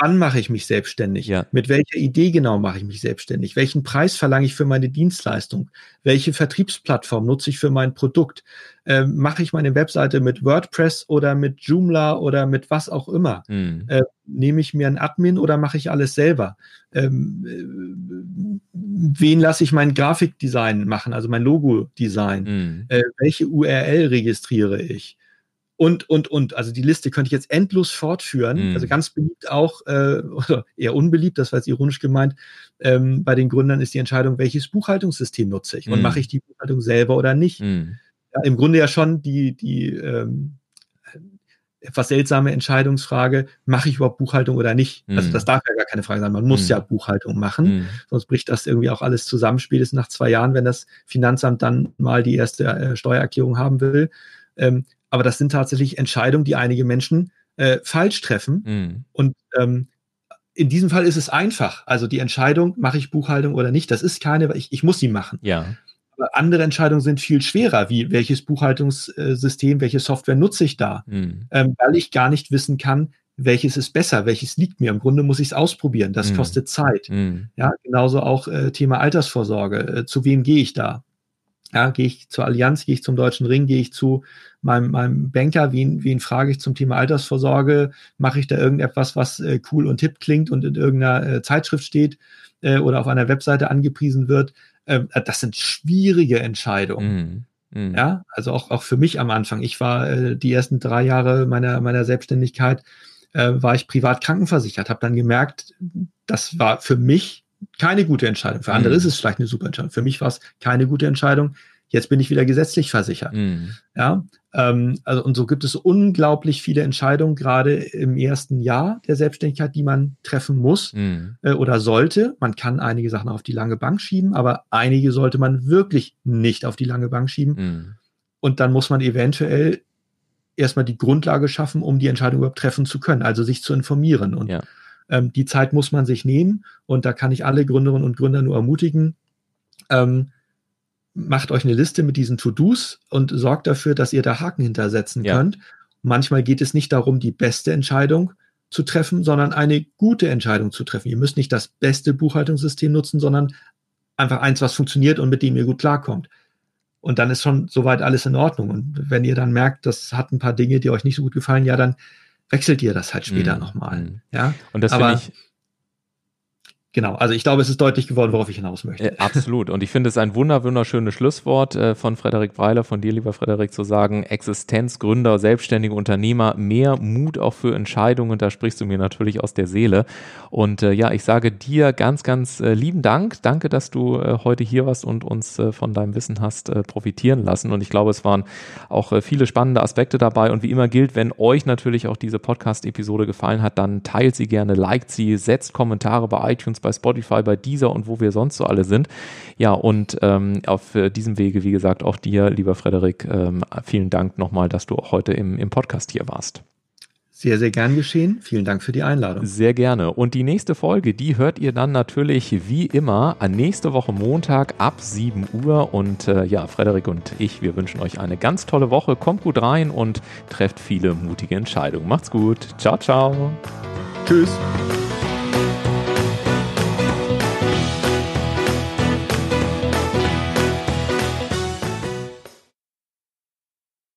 wann mache ich mich selbstständig? Ja. Mit welcher Idee genau mache ich mich selbstständig? Welchen Preis verlange ich für meine Dienstleistung? Welche Vertriebsplattform nutze ich für mein Produkt? Ähm, mache ich meine Webseite mit WordPress oder mit Joomla oder mit was auch immer? Mhm. Äh, nehme ich mir einen Admin oder mache ich alles selber? Ähm, äh, wen lasse ich mein Grafikdesign machen, also mein Logo-Design? Mhm. Äh, welche URL registriere ich? Und, und, und. Also die Liste könnte ich jetzt endlos fortführen. Mhm. Also ganz beliebt auch, äh, oder eher unbeliebt, das war jetzt ironisch gemeint, ähm, bei den Gründern ist die Entscheidung, welches Buchhaltungssystem nutze ich mhm. und mache ich die Buchhaltung selber oder nicht. Mhm. Ja, Im Grunde ja schon die, die ähm, etwas seltsame Entscheidungsfrage, mache ich überhaupt Buchhaltung oder nicht? Also mhm. das darf ja gar keine Frage sein. Man muss mhm. ja Buchhaltung machen, sonst bricht das irgendwie auch alles zusammen, spätestens nach zwei Jahren, wenn das Finanzamt dann mal die erste äh, Steuererklärung haben will. Ähm, aber das sind tatsächlich Entscheidungen, die einige Menschen äh, falsch treffen. Mhm. Und ähm, in diesem Fall ist es einfach. Also die Entscheidung, mache ich Buchhaltung oder nicht, das ist keine, ich, ich muss sie machen. Ja. Aber andere Entscheidungen sind viel schwerer, wie welches Buchhaltungssystem, welche Software nutze ich da, mhm. ähm, weil ich gar nicht wissen kann, welches ist besser, welches liegt mir. Im Grunde muss ich es ausprobieren. Das mhm. kostet Zeit. Mhm. Ja, genauso auch äh, Thema Altersvorsorge. Äh, zu wem gehe ich da? Ja, gehe ich zur Allianz, gehe ich zum Deutschen Ring, gehe ich zu meinem, meinem Banker, wen, wen frage ich zum Thema Altersvorsorge? Mache ich da irgendetwas, was äh, cool und hip klingt und in irgendeiner äh, Zeitschrift steht äh, oder auf einer Webseite angepriesen wird? Ähm, äh, das sind schwierige Entscheidungen. Mhm. Mhm. Ja, also auch, auch für mich am Anfang. Ich war äh, die ersten drei Jahre meiner, meiner Selbstständigkeit, äh, war ich privat krankenversichert, habe dann gemerkt, das war für mich keine gute Entscheidung. Für andere mhm. ist es vielleicht eine super Entscheidung. Für mich war es keine gute Entscheidung. Jetzt bin ich wieder gesetzlich versichert. Mhm. Ja, ähm, also und so gibt es unglaublich viele Entscheidungen gerade im ersten Jahr der Selbstständigkeit, die man treffen muss mhm. äh, oder sollte. Man kann einige Sachen auf die lange Bank schieben, aber einige sollte man wirklich nicht auf die lange Bank schieben. Mhm. Und dann muss man eventuell erstmal die Grundlage schaffen, um die Entscheidung überhaupt treffen zu können, also sich zu informieren. Und ja. Ähm, die Zeit muss man sich nehmen. Und da kann ich alle Gründerinnen und Gründer nur ermutigen, ähm, macht euch eine Liste mit diesen To-Dos und sorgt dafür, dass ihr da Haken hintersetzen ja. könnt. Manchmal geht es nicht darum, die beste Entscheidung zu treffen, sondern eine gute Entscheidung zu treffen. Ihr müsst nicht das beste Buchhaltungssystem nutzen, sondern einfach eins, was funktioniert und mit dem ihr gut klarkommt. Und dann ist schon soweit alles in Ordnung. Und wenn ihr dann merkt, das hat ein paar Dinge, die euch nicht so gut gefallen, ja, dann wechselt ihr das halt später mhm. nochmal. Ja. Und das finde ich Genau, also ich glaube, es ist deutlich geworden, worauf ich hinaus möchte. Äh, absolut. Und ich finde es ein wunder, wunderschönes Schlusswort äh, von Frederik Breiler, von dir, lieber Frederik, zu sagen, Existenz, Gründer, selbstständige Unternehmer, mehr Mut auch für Entscheidungen. Da sprichst du mir natürlich aus der Seele. Und äh, ja, ich sage dir ganz, ganz äh, lieben Dank. Danke, dass du äh, heute hier warst und uns äh, von deinem Wissen hast profitieren lassen. Und ich glaube, es waren auch viele spannende Aspekte dabei. Und wie immer gilt, wenn euch natürlich auch diese Podcast-Episode gefallen hat, dann teilt sie gerne, liked sie, setzt Kommentare bei iTunes bei Spotify, bei dieser und wo wir sonst so alle sind. Ja, und ähm, auf äh, diesem Wege, wie gesagt, auch dir, lieber Frederik, ähm, vielen Dank nochmal, dass du auch heute im, im Podcast hier warst. Sehr, sehr gern geschehen. Vielen Dank für die Einladung. Sehr gerne. Und die nächste Folge, die hört ihr dann natürlich wie immer an nächste Woche Montag ab 7 Uhr. Und äh, ja, Frederik und ich, wir wünschen euch eine ganz tolle Woche. Kommt gut rein und trefft viele mutige Entscheidungen. Macht's gut. Ciao, ciao. Tschüss.